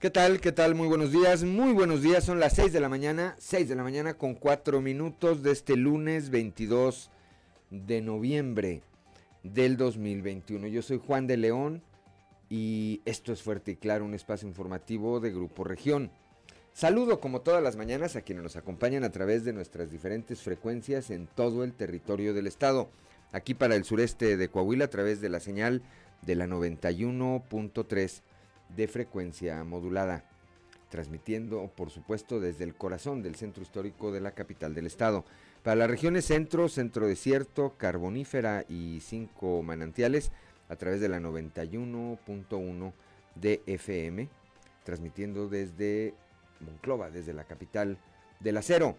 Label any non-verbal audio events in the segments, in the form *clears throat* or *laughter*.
¿Qué tal? ¿Qué tal? Muy buenos días. Muy buenos días. Son las 6 de la mañana. 6 de la mañana con 4 minutos de este lunes 22 de noviembre del 2021. Yo soy Juan de León y esto es Fuerte y Claro, un espacio informativo de Grupo Región. Saludo como todas las mañanas a quienes nos acompañan a través de nuestras diferentes frecuencias en todo el territorio del estado. Aquí para el sureste de Coahuila a través de la señal de la 91.3 de frecuencia modulada, transmitiendo por supuesto desde el corazón del centro histórico de la capital del estado. Para las regiones centro, centro desierto, carbonífera y cinco manantiales, a través de la 91.1 de FM, transmitiendo desde Monclova, desde la capital del acero.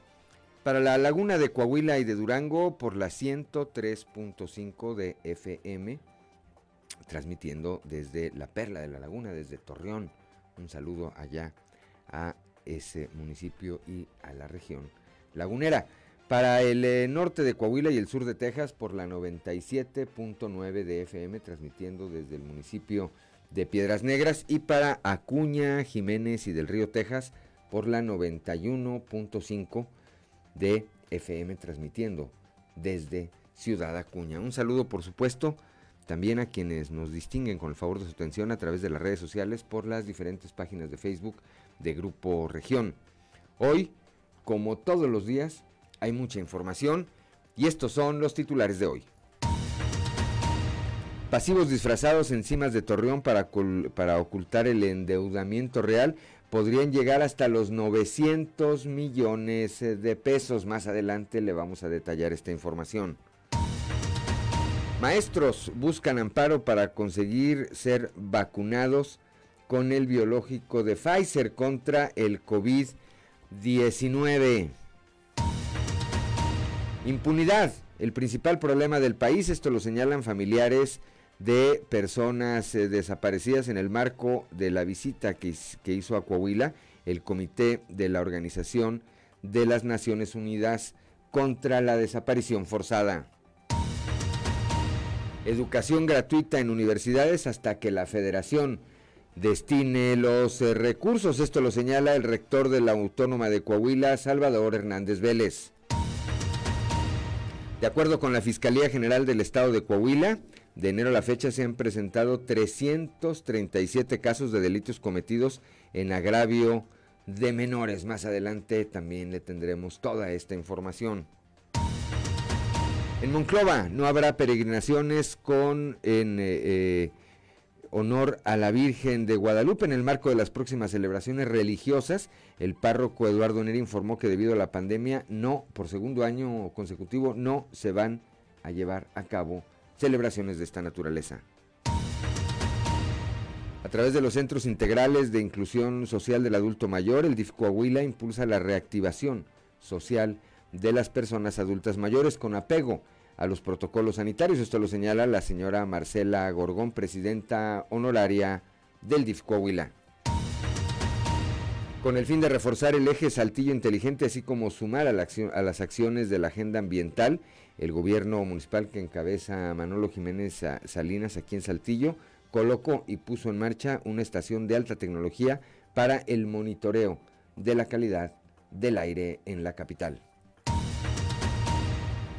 Para la laguna de Coahuila y de Durango por la 103.5 de FM transmitiendo desde la Perla de la Laguna, desde Torreón. Un saludo allá a ese municipio y a la región lagunera. Para el eh, norte de Coahuila y el sur de Texas por la 97.9 de FM, transmitiendo desde el municipio de Piedras Negras. Y para Acuña, Jiménez y del Río Texas por la 91.5 de FM, transmitiendo desde Ciudad Acuña. Un saludo, por supuesto, también a quienes nos distinguen con el favor de su atención a través de las redes sociales por las diferentes páginas de Facebook de Grupo Región. Hoy, como todos los días, hay mucha información y estos son los titulares de hoy. Pasivos disfrazados en cimas de Torreón para, para ocultar el endeudamiento real podrían llegar hasta los 900 millones de pesos. Más adelante le vamos a detallar esta información. Maestros buscan amparo para conseguir ser vacunados con el biológico de Pfizer contra el COVID-19. Impunidad, el principal problema del país, esto lo señalan familiares de personas eh, desaparecidas en el marco de la visita que, que hizo a Coahuila el Comité de la Organización de las Naciones Unidas contra la Desaparición Forzada. Educación gratuita en universidades hasta que la federación destine los eh, recursos. Esto lo señala el rector de la Autónoma de Coahuila, Salvador Hernández Vélez. De acuerdo con la Fiscalía General del Estado de Coahuila, de enero a la fecha se han presentado 337 casos de delitos cometidos en agravio de menores. Más adelante también le tendremos toda esta información. En Monclova no habrá peregrinaciones con en eh, eh, honor a la Virgen de Guadalupe en el marco de las próximas celebraciones religiosas. El párroco Eduardo Neri informó que debido a la pandemia no, por segundo año consecutivo, no se van a llevar a cabo celebraciones de esta naturaleza. A través de los centros integrales de inclusión social del adulto mayor, el DIF Coahuila impulsa la reactivación social de las personas adultas mayores con apego a los protocolos sanitarios. Esto lo señala la señora Marcela Gorgón, presidenta honoraria del DIF. Con el fin de reforzar el eje Saltillo Inteligente, así como sumar a, a, las acciones de la agenda ambiental, el gobierno municipal que encabeza Manolo Jiménez Salinas aquí en Saltillo colocó y puso en marcha una estación de alta tecnología para el monitoreo de la calidad del aire en la capital.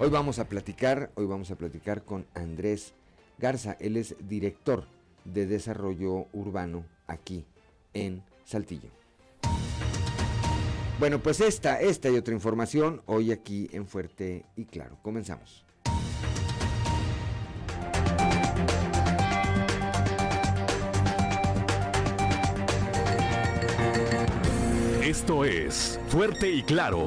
Hoy vamos a platicar, hoy vamos a platicar con Andrés Garza, él es director de desarrollo urbano aquí en Saltillo. Bueno, pues esta, esta y otra información hoy aquí en Fuerte y Claro. Comenzamos. Esto es Fuerte y Claro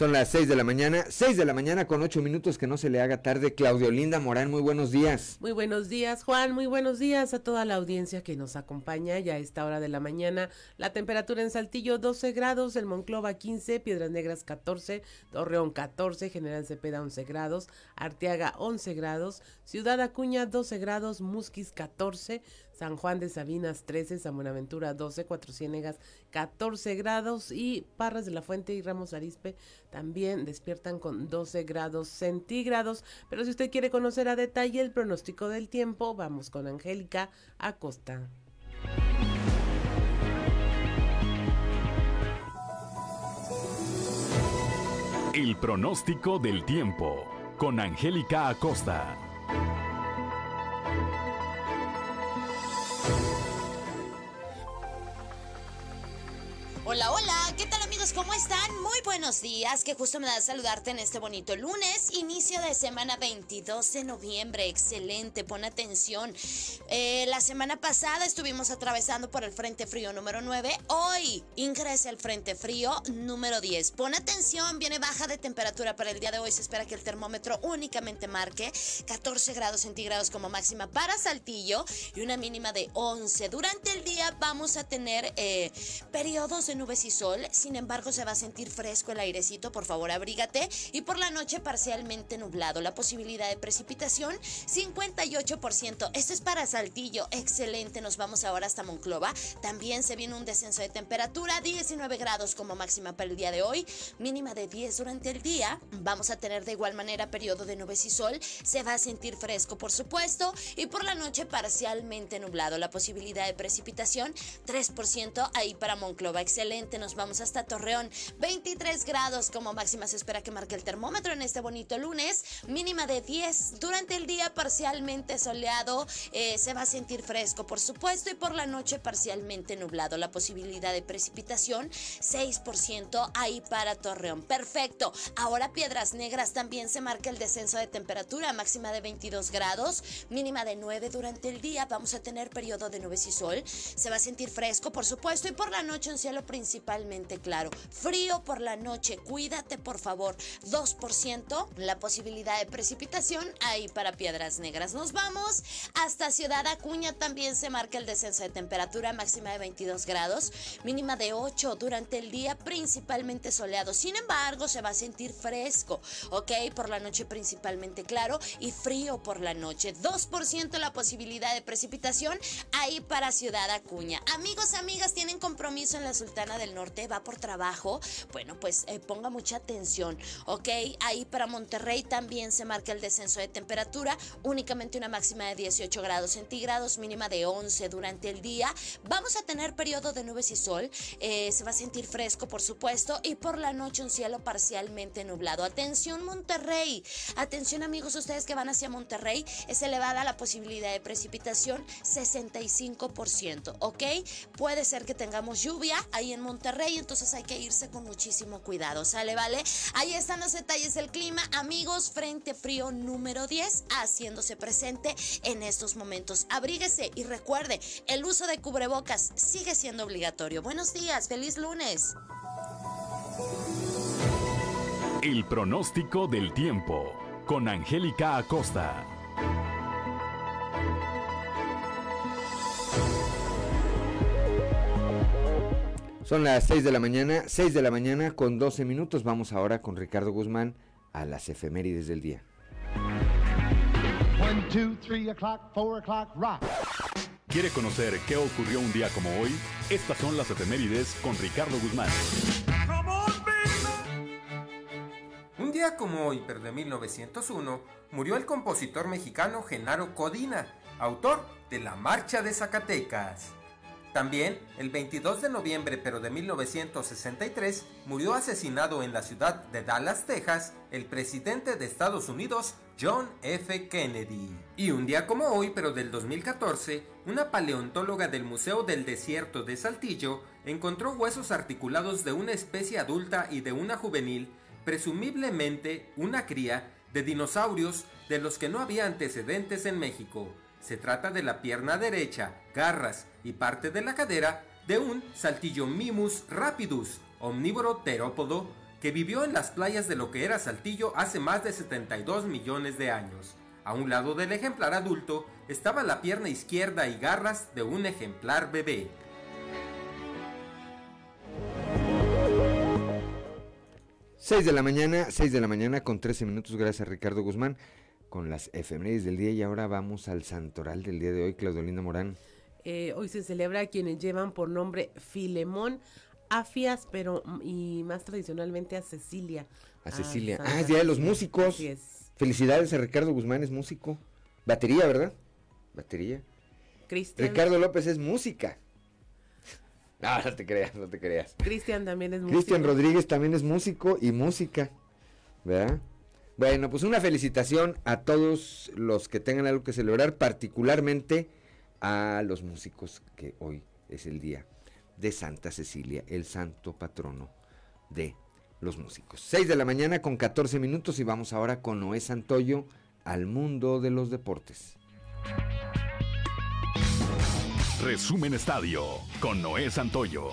Son las 6 de la mañana, 6 de la mañana con 8 minutos, que no se le haga tarde. Claudio Linda Morán, muy buenos días. Muy buenos días, Juan, muy buenos días a toda la audiencia que nos acompaña ya a esta hora de la mañana. La temperatura en Saltillo 12 grados, el Monclova 15, Piedras Negras 14, Torreón 14, General Cepeda 11 grados, Arteaga 11 grados, Ciudad Acuña 12 grados, Musquis 14, San Juan de Sabinas 13, San Buenaventura 12, Cuatro Ciénegas 14 grados y Parras de la Fuente y Ramos Arispe también despiertan con 12 grados centígrados. Pero si usted quiere conocer a detalle el pronóstico del tiempo, vamos con Angélica Acosta. El pronóstico del tiempo con Angélica Acosta. Hola, hola, ¿qué tal amigos? ¿Cómo están? Muy buenos días, qué justo me da saludarte en este bonito lunes, inicio de semana 22 de noviembre, excelente, pon atención. Eh, la semana pasada estuvimos atravesando por el Frente Frío número 9, hoy ingresa el Frente Frío número 10. Pon atención, viene baja de temperatura para el día de hoy, se espera que el termómetro únicamente marque 14 grados centígrados como máxima para Saltillo y una mínima de 11. Durante el día vamos a tener eh, periodos de nubes y sol, sin embargo se va a sentir fresco el airecito, por favor abrígate. Y por la noche parcialmente nublado, la posibilidad de precipitación 58%. Esto es para Saltillo, excelente, nos vamos ahora hasta Monclova. También se viene un descenso de temperatura, 19 grados como máxima para el día de hoy, mínima de 10 durante el día. Vamos a tener de igual manera periodo de nubes y sol, se va a sentir fresco por supuesto. Y por la noche parcialmente nublado, la posibilidad de precipitación 3% ahí para Monclova, excelente nos vamos hasta Torreón. 23 grados como máxima se espera que marque el termómetro en este bonito lunes. Mínima de 10. Durante el día parcialmente soleado. Eh, se va a sentir fresco, por supuesto. Y por la noche parcialmente nublado. La posibilidad de precipitación 6% ahí para Torreón. Perfecto. Ahora Piedras Negras también se marca el descenso de temperatura. Máxima de 22 grados. Mínima de 9 durante el día. Vamos a tener periodo de nubes y sol. Se va a sentir fresco, por supuesto. Y por la noche un cielo principal principalmente claro. Frío por la noche, cuídate por favor. 2% la posibilidad de precipitación ahí para Piedras Negras. Nos vamos hasta Ciudad Acuña, también se marca el descenso de temperatura máxima de 22 grados, mínima de 8 durante el día, principalmente soleado. Sin embargo, se va a sentir fresco, ¿ok? Por la noche principalmente claro y frío por la noche. 2% la posibilidad de precipitación ahí para Ciudad Acuña. Amigos, amigas, tienen compromiso en la Sultana del Norte va por trabajo, bueno, pues eh, ponga mucha atención, ¿ok? Ahí para Monterrey también se marca el descenso de temperatura, únicamente una máxima de 18 grados centígrados, mínima de 11 durante el día. Vamos a tener periodo de nubes y sol, eh, se va a sentir fresco, por supuesto, y por la noche un cielo parcialmente nublado. Atención Monterrey, atención amigos, ustedes que van hacia Monterrey, es elevada la posibilidad de precipitación 65%, ¿ok? Puede ser que tengamos lluvia ahí en Monterrey, entonces hay que irse con muchísimo cuidado, ¿sale? ¿Vale? Ahí están los detalles del clima, amigos, frente frío número 10 haciéndose presente en estos momentos. Abríguese y recuerde, el uso de cubrebocas sigue siendo obligatorio. Buenos días, feliz lunes. El pronóstico del tiempo con Angélica Acosta. Son las 6 de la mañana, 6 de la mañana con 12 minutos. Vamos ahora con Ricardo Guzmán a las efemérides del día. ¿Quiere conocer qué ocurrió un día como hoy? Estas son las efemérides con Ricardo Guzmán. Un día como hoy, pero de 1901, murió el compositor mexicano Genaro Codina, autor de La Marcha de Zacatecas. También, el 22 de noviembre pero de 1963, murió asesinado en la ciudad de Dallas, Texas, el presidente de Estados Unidos, John F. Kennedy. Y un día como hoy, pero del 2014, una paleontóloga del Museo del Desierto de Saltillo encontró huesos articulados de una especie adulta y de una juvenil, presumiblemente una cría, de dinosaurios de los que no había antecedentes en México. Se trata de la pierna derecha, garras y parte de la cadera de un saltillo Mimus rapidus, omnívoro terópodo que vivió en las playas de lo que era Saltillo hace más de 72 millones de años. A un lado del ejemplar adulto estaba la pierna izquierda y garras de un ejemplar bebé. Seis de la mañana, 6 de la mañana con 13 minutos, gracias Ricardo Guzmán, con las efemérides del día y ahora vamos al santoral del día de hoy, Claudelina Morán. Eh, hoy se celebra a quienes llevan por nombre Filemón, Afias, pero mm, y más tradicionalmente a Cecilia. A Cecilia. ah, es Día de los Músicos. Felicidades a Ricardo Guzmán, es músico. Batería, ¿verdad? Batería. Cristian. Ricardo López es música. *laughs* No, no te creas, no te creas. Cristian también es músico. Cristian Rodríguez también es músico y música, ¿verdad? Bueno, pues una felicitación a todos los que tengan algo que celebrar, particularmente a los músicos, que hoy es el día de Santa Cecilia, el santo patrono de los músicos. 6 de la mañana con 14 minutos y vamos ahora con Noé Santoyo al mundo de los deportes. Resumen Estadio con Noé Santoyo.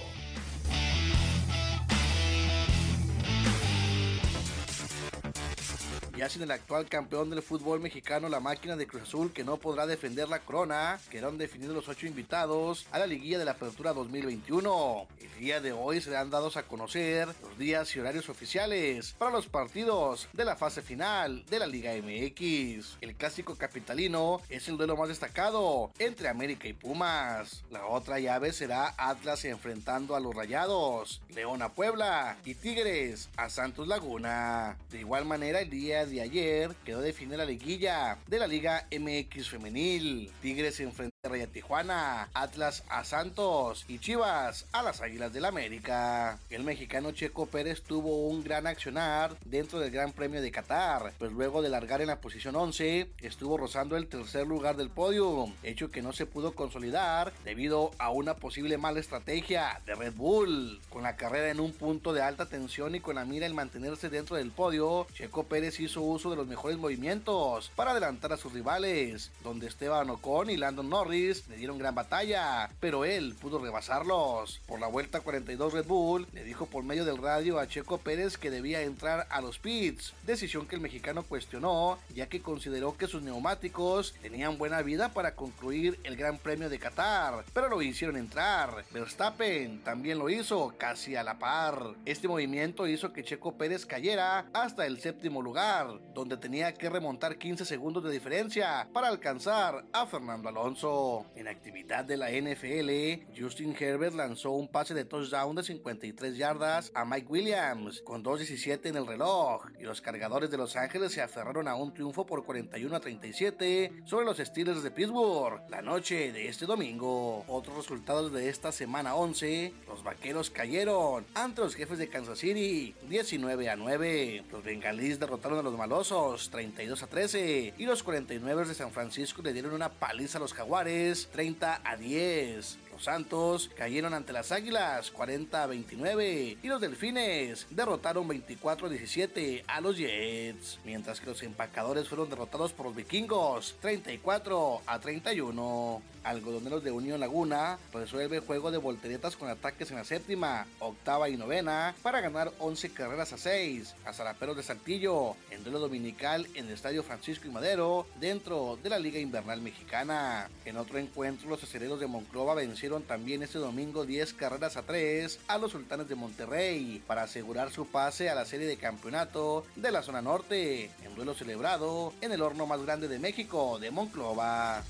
Ya sin el actual campeón del fútbol mexicano, la máquina de Cruz Azul, que no podrá defender la corona, quedaron definidos los ocho invitados a la liguilla de la apertura 2021. El día de hoy se han dados a conocer los días y horarios oficiales para los partidos de la fase final de la Liga MX. El clásico capitalino es el duelo más destacado entre América y Pumas. La otra llave será Atlas enfrentando a los Rayados, León a Puebla y Tigres a Santos Laguna. De igual manera, el día de ayer quedó definida la liguilla de la Liga MX Femenil. Tigres se enfrentó a Raya Tijuana, Atlas a Santos y Chivas a las Águilas del América. El mexicano Checo Pérez tuvo un gran accionar dentro del Gran Premio de Qatar, pues luego de largar en la posición 11 estuvo rozando el tercer lugar del podio, hecho que no se pudo consolidar debido a una posible mala estrategia de Red Bull. Con la carrera en un punto de alta tensión y con la mira en mantenerse dentro del podio, Checo Pérez hizo uso de los mejores movimientos para adelantar a sus rivales, donde Esteban Ocon y Landon Norris le dieron gran batalla, pero él pudo rebasarlos. Por la vuelta 42 Red Bull le dijo por medio del radio a Checo Pérez que debía entrar a los pits, decisión que el mexicano cuestionó ya que consideró que sus neumáticos tenían buena vida para concluir el Gran Premio de Qatar, pero lo hicieron entrar. Verstappen también lo hizo casi a la par. Este movimiento hizo que Checo Pérez cayera hasta el séptimo lugar donde tenía que remontar 15 segundos de diferencia para alcanzar a Fernando Alonso. En actividad de la NFL, Justin Herbert lanzó un pase de touchdown de 53 yardas a Mike Williams con 2.17 en el reloj y los cargadores de Los Ángeles se aferraron a un triunfo por 41 a 37 sobre los Steelers de Pittsburgh la noche de este domingo. Otros resultados de esta semana 11, los vaqueros cayeron ante los jefes de Kansas City 19 a 9. Los bengalíes derrotaron a los malosos 32 a 13 y los 49 de San Francisco le dieron una paliza a los jaguares 30 a 10. Los Santos cayeron ante las Águilas 40 a 29 y los Delfines derrotaron 24 a 17 a los Jets, mientras que los empacadores fueron derrotados por los Vikingos 34 a 31. Algodoneros de Unión Laguna resuelve juego de volteretas con ataques en la séptima, octava y novena para ganar 11 carreras a 6 a Zaraperos de Saltillo en duelo dominical en el Estadio Francisco y Madero dentro de la Liga Invernal Mexicana. En otro encuentro los aceleros de Monclova vencieron también este domingo 10 carreras a 3 a los Sultanes de Monterrey para asegurar su pase a la serie de campeonato de la zona norte, en duelo celebrado en el horno más grande de México, de Monclova.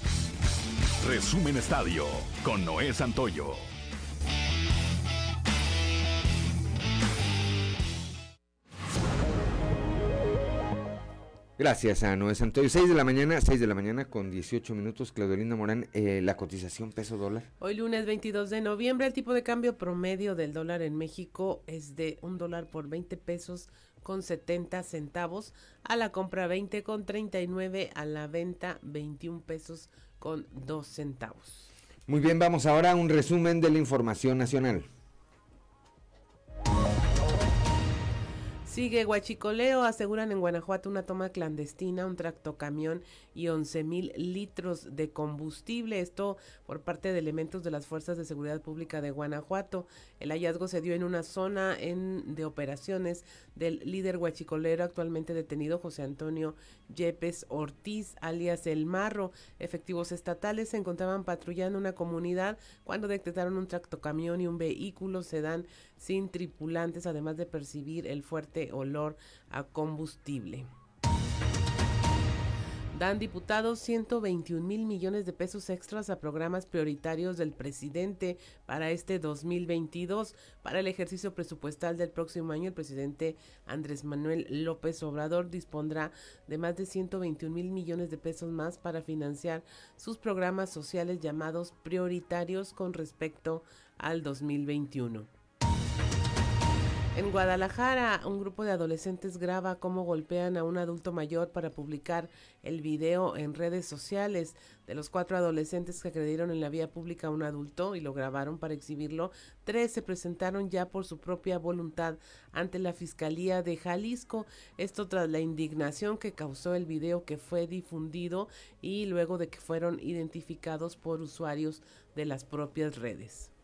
Resumen Estadio con Noé Santoyo. Gracias a Noé Santoyo. 6 de la mañana, 6 de la mañana con 18 minutos. Claudelina Morán, eh, la cotización peso dólar. Hoy lunes 22 de noviembre, el tipo de cambio promedio del dólar en México es de un dólar por 20 pesos con 70 centavos, a la compra 20 con 39, a la venta 21 pesos con 2 centavos. Muy bien, vamos ahora a un resumen de la información nacional. Sigue Huachicoleo, aseguran en Guanajuato una toma clandestina, un tractocamión y 11 mil litros de combustible. Esto por parte de elementos de las Fuerzas de Seguridad Pública de Guanajuato. El hallazgo se dio en una zona de operaciones del líder huachicolero actualmente detenido José Antonio Yepes Ortiz, alias El Marro. Efectivos estatales se encontraban patrullando una comunidad cuando detectaron un tractocamión y un vehículo sedán sin tripulantes, además de percibir el fuerte olor a combustible. Dan diputados 121 mil millones de pesos extras a programas prioritarios del presidente para este 2022. Para el ejercicio presupuestal del próximo año, el presidente Andrés Manuel López Obrador dispondrá de más de 121 mil millones de pesos más para financiar sus programas sociales llamados prioritarios con respecto al 2021. En Guadalajara, un grupo de adolescentes graba cómo golpean a un adulto mayor para publicar el video en redes sociales. De los cuatro adolescentes que agredieron en la vía pública a un adulto y lo grabaron para exhibirlo, tres se presentaron ya por su propia voluntad ante la Fiscalía de Jalisco. Esto tras la indignación que causó el video que fue difundido y luego de que fueron identificados por usuarios de las propias redes.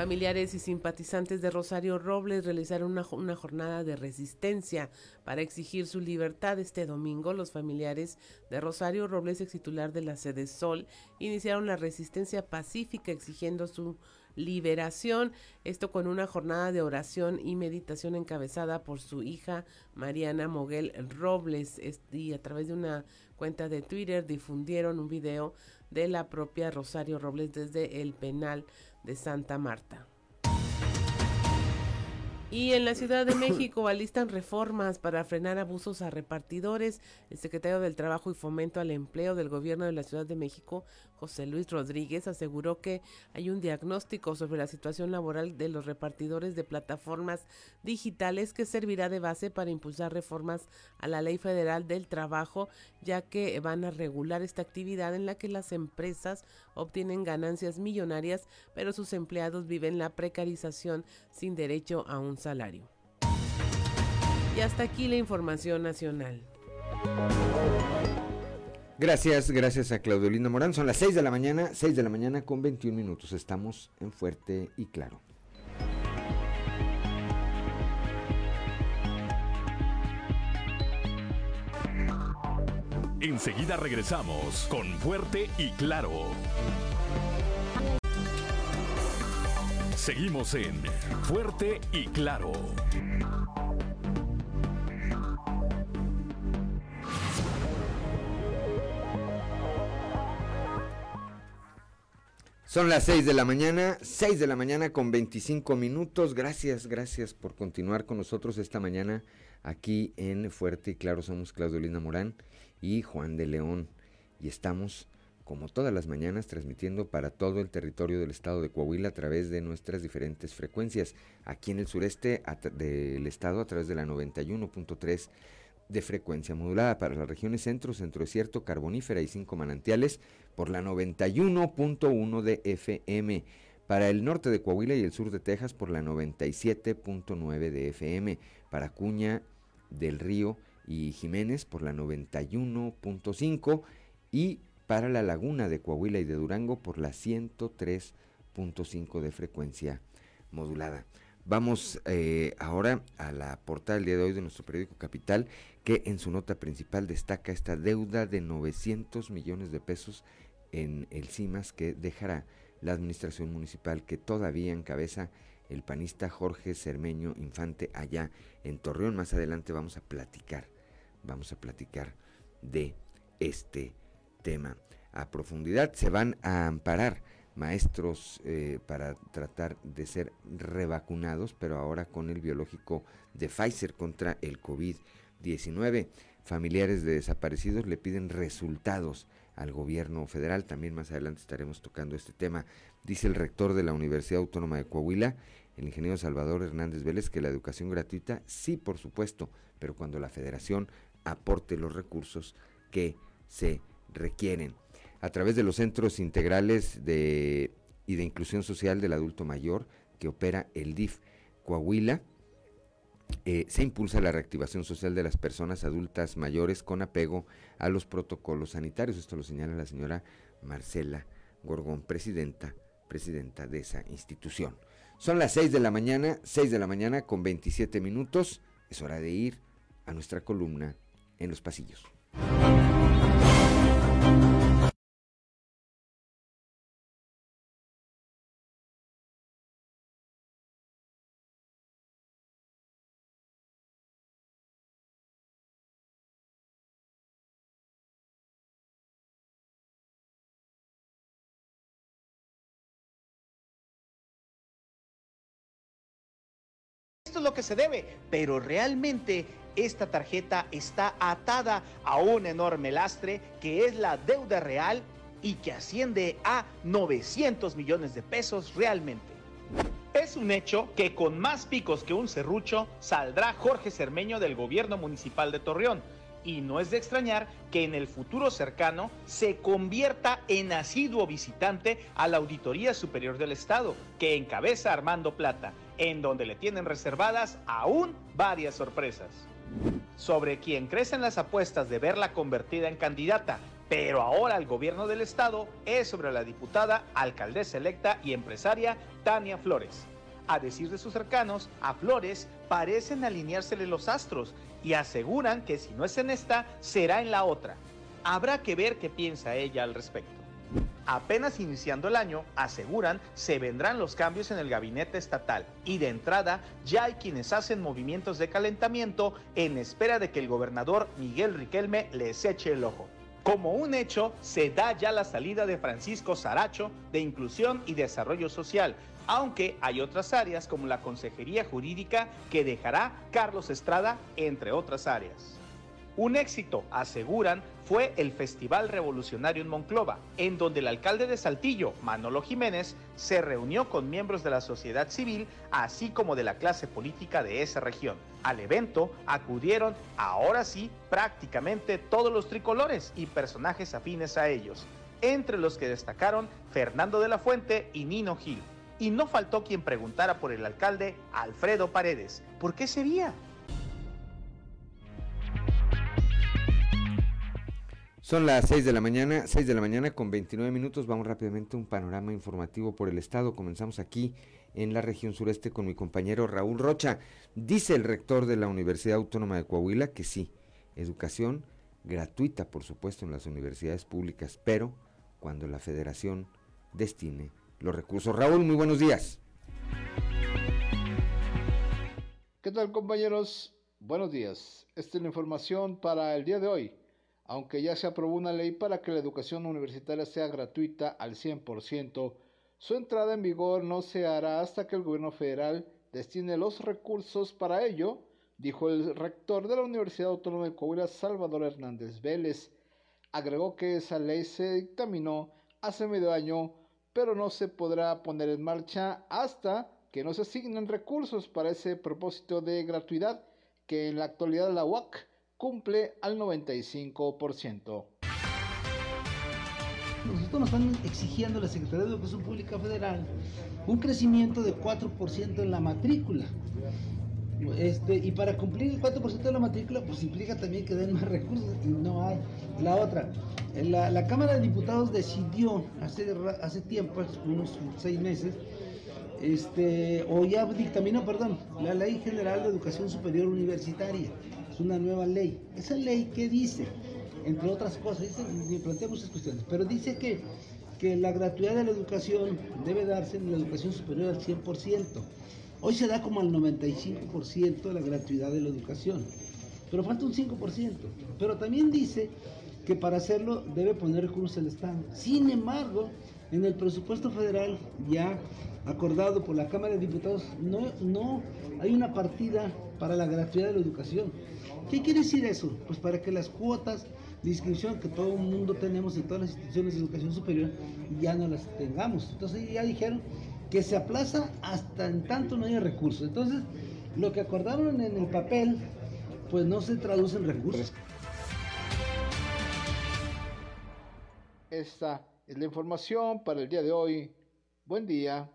Familiares y simpatizantes de Rosario Robles realizaron una, jornada de resistencia para exigir su libertad este domingo. Los familiares de Rosario Robles, ex titular de la sede Sol, iniciaron la resistencia pacífica exigiendo su liberación. Esto con una jornada de oración y meditación encabezada por su hija Mariana Moguel Robles. Y a través de una cuenta de Twitter difundieron un video de la propia Rosario Robles desde el penal de Santa Marta. Y en la Ciudad de México *coughs* alistan reformas para frenar abusos a repartidores. El secretario del Trabajo y Fomento al Empleo del Gobierno de la Ciudad de México, José Luis Rodríguez, aseguró que hay un diagnóstico sobre la situación laboral de los repartidores de plataformas digitales que servirá de base para impulsar reformas a la Ley Federal del Trabajo, ya que van a regular esta actividad en la que las empresas obtienen ganancias millonarias, pero sus empleados viven la precarización sin derecho a un salario. Y hasta aquí la información nacional. Gracias, gracias a Claudio Linda Morán. Son las 6 de la mañana, 6 de la mañana con 21 minutos. Estamos en Fuerte y Claro. Enseguida regresamos con Fuerte y Claro. Seguimos en Fuerte y Claro. Son las 6 de la mañana, 6 de la mañana con 25 minutos. Gracias, gracias por continuar con nosotros esta mañana aquí en Fuerte y Claro. Somos Claudio Morán y Juan de León. Y estamos como todas las mañanas, transmitiendo para todo el territorio del estado de Coahuila a través de nuestras diferentes frecuencias. Aquí en el sureste del estado a través de la 91.3 de frecuencia modulada para las regiones centro, centro desierto, carbonífera y cinco manantiales por la 91.1 de FM. Para el norte de Coahuila y el sur de Texas por la 97.9 de FM. Para Cuña del Río y Jiménez por la 91.5 y para la laguna de Coahuila y de Durango por la 103.5 de frecuencia modulada. Vamos eh, ahora a la portada del día de hoy de nuestro periódico Capital, que en su nota principal destaca esta deuda de 900 millones de pesos en el CIMAS que dejará la administración municipal que todavía encabeza el panista Jorge Cermeño Infante allá en Torreón. Más adelante vamos a platicar, vamos a platicar de este tema a profundidad. Se van a amparar maestros eh, para tratar de ser revacunados, pero ahora con el biológico de Pfizer contra el COVID-19. Familiares de desaparecidos le piden resultados al gobierno federal. También más adelante estaremos tocando este tema. Dice el rector de la Universidad Autónoma de Coahuila, el ingeniero Salvador Hernández Vélez, que la educación gratuita, sí, por supuesto, pero cuando la federación aporte los recursos que se requieren. A través de los centros integrales de, y de inclusión social del adulto mayor que opera el DIF Coahuila, eh, se impulsa la reactivación social de las personas adultas mayores con apego a los protocolos sanitarios. Esto lo señala la señora Marcela Gorgón, presidenta, presidenta de esa institución. Son las 6 de la mañana, 6 de la mañana con 27 minutos. Es hora de ir a nuestra columna en los pasillos. Esto es lo que se debe, pero realmente esta tarjeta está atada a un enorme lastre que es la deuda real y que asciende a 900 millones de pesos realmente. Es un hecho que con más picos que un serrucho saldrá Jorge Cermeño del gobierno municipal de Torreón. Y no es de extrañar que en el futuro cercano se convierta en asiduo visitante a la Auditoría Superior del Estado, que encabeza Armando Plata, en donde le tienen reservadas aún varias sorpresas. Sobre quien crecen las apuestas de verla convertida en candidata, pero ahora al gobierno del estado, es sobre la diputada, alcaldesa electa y empresaria Tania Flores. A decir de sus cercanos, a Flores parecen alineársele los astros y aseguran que si no es en esta, será en la otra. Habrá que ver qué piensa ella al respecto. Apenas iniciando el año, aseguran, se vendrán los cambios en el gabinete estatal y de entrada ya hay quienes hacen movimientos de calentamiento en espera de que el gobernador Miguel Riquelme les eche el ojo. Como un hecho, se da ya la salida de Francisco Saracho de Inclusión y Desarrollo Social, aunque hay otras áreas como la Consejería Jurídica que dejará Carlos Estrada, entre otras áreas. Un éxito, aseguran, fue el Festival Revolucionario en Monclova, en donde el alcalde de Saltillo, Manolo Jiménez, se reunió con miembros de la sociedad civil, así como de la clase política de esa región. Al evento acudieron, ahora sí, prácticamente todos los tricolores y personajes afines a ellos, entre los que destacaron Fernando de la Fuente y Nino Gil. Y no faltó quien preguntara por el alcalde Alfredo Paredes, ¿por qué sería? Son las 6 de la mañana, 6 de la mañana con 29 minutos. Vamos rápidamente a un panorama informativo por el estado. Comenzamos aquí en la región sureste con mi compañero Raúl Rocha. Dice el rector de la Universidad Autónoma de Coahuila que sí, educación gratuita, por supuesto, en las universidades públicas, pero cuando la federación destine los recursos. Raúl, muy buenos días. ¿Qué tal compañeros? Buenos días. Esta es la información para el día de hoy aunque ya se aprobó una ley para que la educación universitaria sea gratuita al 100%, su entrada en vigor no se hará hasta que el gobierno federal destine los recursos para ello, dijo el rector de la Universidad Autónoma de Coahuila, Salvador Hernández Vélez. Agregó que esa ley se dictaminó hace medio año, pero no se podrá poner en marcha hasta que no se asignen recursos para ese propósito de gratuidad que en la actualidad la UAC cumple al 95%. Nosotros nos están exigiendo la Secretaría de Educación Pública Federal un crecimiento de 4% en la matrícula. Este, y para cumplir el 4% de la matrícula, pues implica también que den más recursos y no hay. La otra, la, Cámara de Diputados decidió hace, hace tiempo, unos seis meses, este, o ya dictaminó, perdón, la Ley General de Educación Superior Universitaria una nueva ley. Esa ley que dice, entre otras cosas, dice, plantea muchas cuestiones, pero dice que, que la gratuidad de la educación debe darse en la educación superior al 100%. Hoy se da como al 95% de la gratuidad de la educación, pero falta un 5%. Pero también dice que para hacerlo debe poner recursos el Estado. Sin embargo, en el presupuesto federal ya acordado por la Cámara de Diputados no, hay una partida para la gratuidad de la educación. ¿Qué quiere decir eso? Pues para que las cuotas de inscripción que todo el mundo tenemos en todas las instituciones de educación superior ya no las tengamos. Entonces ya dijeron que se aplaza hasta en tanto no haya recursos. Entonces, lo que acordaron en el papel, pues no se traduce en recursos. Esta es la información para el día de hoy. Buen día.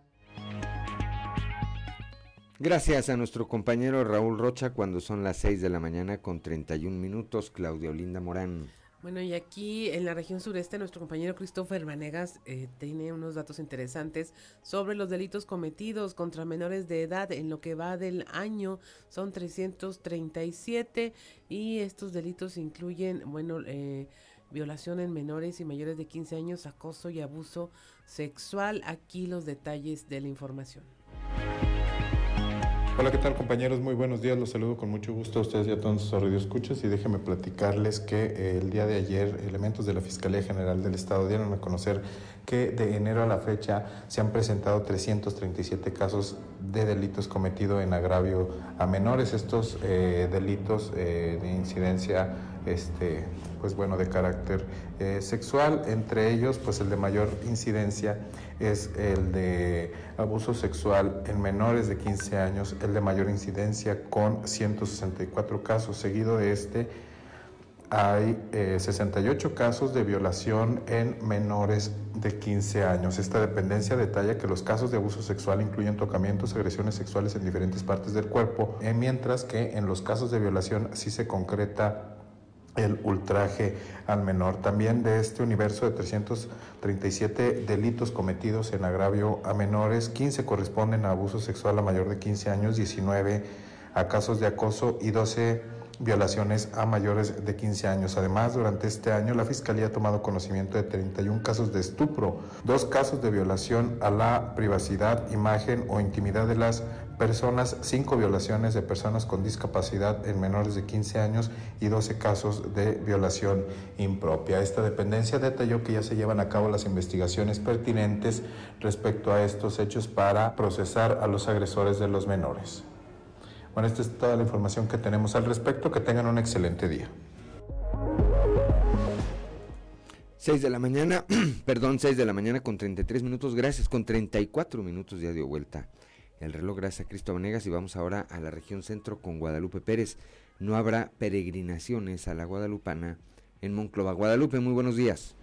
Gracias a nuestro compañero Raúl Rocha cuando son las 6 de la mañana con 31 minutos, Claudia Olinda Morán. Bueno, y aquí en la región sureste, nuestro compañero Christopher Vanegas eh, tiene unos datos interesantes sobre los delitos cometidos contra menores de edad en lo que va del año. Son 337 y estos delitos incluyen, bueno, eh, violación en menores y mayores de 15 años, acoso y abuso sexual. Aquí los detalles de la información. Hola, ¿qué tal compañeros? Muy buenos días, los saludo con mucho gusto a ustedes y a todos sus escuchas y déjenme platicarles que eh, el día de ayer elementos de la Fiscalía General del Estado dieron a conocer que de enero a la fecha se han presentado 337 casos de delitos cometidos en agravio a menores. Estos eh, delitos eh, de incidencia este, pues bueno, de carácter eh, sexual, entre ellos pues el de mayor incidencia es el de abuso sexual en menores de 15 años, el de mayor incidencia con 164 casos, seguido de este hay 68 casos de violación en menores de 15 años. Esta dependencia detalla que los casos de abuso sexual incluyen tocamientos, agresiones sexuales en diferentes partes del cuerpo, eh, mientras que en los casos de violación sí se concreta el ultraje al menor. También de este universo de 337 delitos cometidos en agravio a menores, 15 corresponden a abuso sexual a mayor de 15 años, 19 a casos de acoso y 12 violaciones a mayores de 15 años. Además, durante este año la Fiscalía ha tomado conocimiento de 31 casos de estupro, dos casos de violación a la privacidad, imagen o intimidad de las personas, cinco violaciones de personas con discapacidad en menores de 15 años y 12 casos de violación impropia. Esta dependencia detalló que ya se llevan a cabo las investigaciones pertinentes respecto a estos hechos para procesar a los agresores de los menores. Bueno, esta es toda la información que tenemos al respecto. Que tengan un excelente día. 6 de la mañana, *clears throat* perdón, 6 de la mañana con 33 minutos, gracias, con 34 minutos ya dio vuelta el reloj, gracias a Cristo Vanegas y vamos ahora a la región centro con Guadalupe Pérez. No habrá peregrinaciones a la Guadalupana en Monclova. Guadalupe, muy buenos días.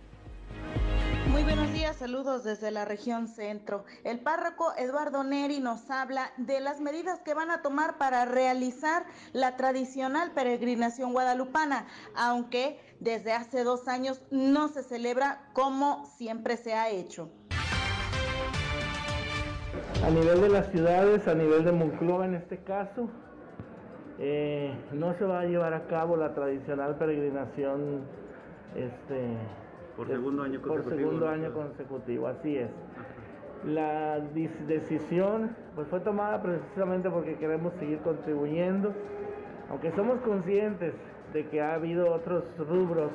Muy buenos días, saludos desde la región centro. El párroco Eduardo Neri nos habla de las medidas que van a tomar para realizar la tradicional peregrinación guadalupana, aunque desde hace dos años no se celebra como siempre se ha hecho. A nivel de las ciudades, a nivel de Monclova en este caso, eh, no se va a llevar a cabo la tradicional peregrinación este, por segundo año consecutivo. Por segundo año consecutivo, así es. La decisión pues, fue tomada precisamente porque queremos seguir contribuyendo, aunque somos conscientes de que ha habido otros rubros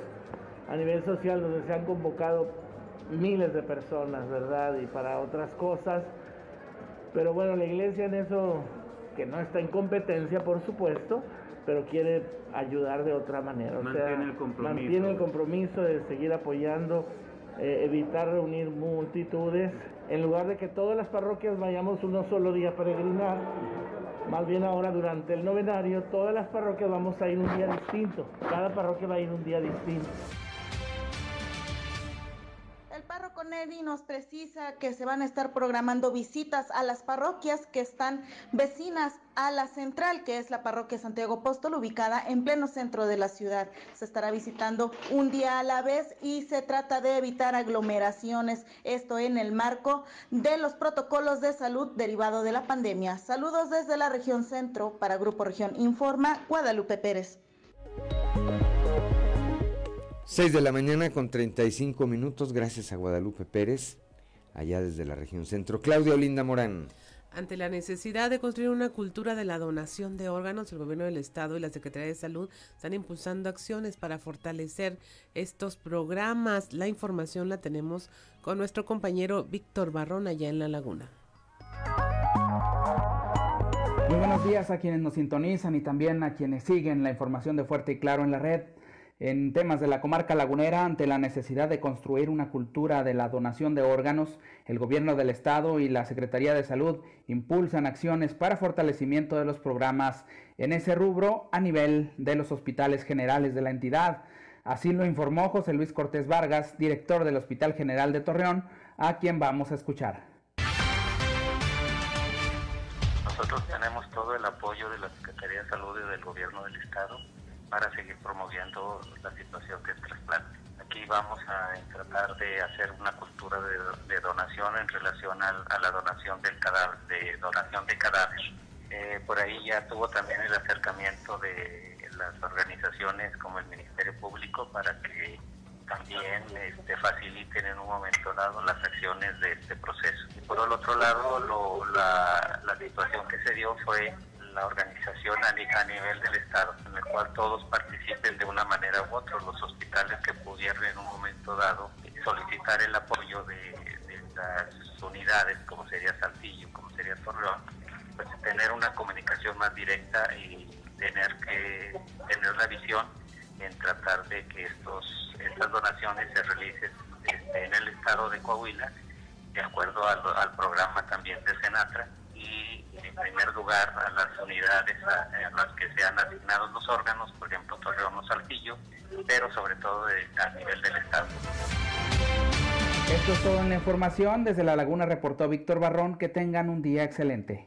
a nivel social donde se han convocado miles de personas, ¿verdad? Y para otras cosas. Pero bueno, la iglesia en eso, que no está en competencia, por supuesto, pero quiere ayudar de otra manera. Mantiene el compromiso. Mantiene el compromiso de seguir apoyando, eh, evitar reunir multitudes. En lugar de que todas las parroquias vayamos uno solo día a peregrinar, más bien ahora durante el novenario, todas las parroquias vamos a ir un día distinto. Cada parroquia va a ir un día distinto Neri nos precisa que se van a estar programando visitas a las parroquias que están vecinas a la central, que es la parroquia Santiago Apóstol, ubicada en pleno centro de la ciudad. Se estará visitando un día a la vez y se trata de evitar aglomeraciones, esto en el marco de los protocolos de salud derivado de la pandemia. Saludos desde la región centro para Grupo Región Informa, Guadalupe Pérez. 6 de la mañana con 35 minutos, gracias a Guadalupe Pérez, allá desde la región centro. Claudia Olinda Morán. Ante la necesidad de construir una cultura de la donación de órganos, el gobierno del estado y la Secretaría de Salud están impulsando acciones para fortalecer estos programas. La información la tenemos con nuestro compañero Víctor Barrón allá en La Laguna. Muy buenos días a quienes nos sintonizan y también a quienes siguen la información de Fuerte y Claro en la red en temas de la comarca lagunera ante la necesidad de construir una cultura de la donación de órganos, el gobierno del estado y la Secretaría de Salud impulsan acciones para fortalecimiento de los programas en ese rubro a nivel de los hospitales generales de la entidad. Así lo informó José Luis Cortés Vargas, director del Hospital General de Torreón, a quien vamos a escuchar. nosotros tenemos todo el apoyo de la Secretaría de Salud y del Gobierno del Estado para seguir promoviendo la situación del trasplante. Aquí vamos a tratar de hacer una cultura de, donación en relación a la donación del cadáver, de donación de cadáver. Eh, por ahí ya tuvo también el acercamiento de las organizaciones como el Ministerio Público para que también este, faciliten en un momento dado las acciones de este proceso. Y por el otro lado, la, la situación que se dio fue la organización a, nivel del Estado, en el cual todos participen de una manera u otra, los hospitales que pudieran en un momento dado solicitar el apoyo de, las unidades, como sería Saltillo, como sería Torreón, pues tener una comunicación más directa y tener que tener la visión en tratar de que estos estas donaciones se realicen este, en el estado de Coahuila de acuerdo al, al programa también de Senatra y primer lugar a las unidades a, las que se han asignado los órganos, por ejemplo Torreón o Saltillo, pero sobre todo a nivel del Estado. Esto es todo en la información. Desde La Laguna reportó Víctor Barrón. Que tengan un día excelente.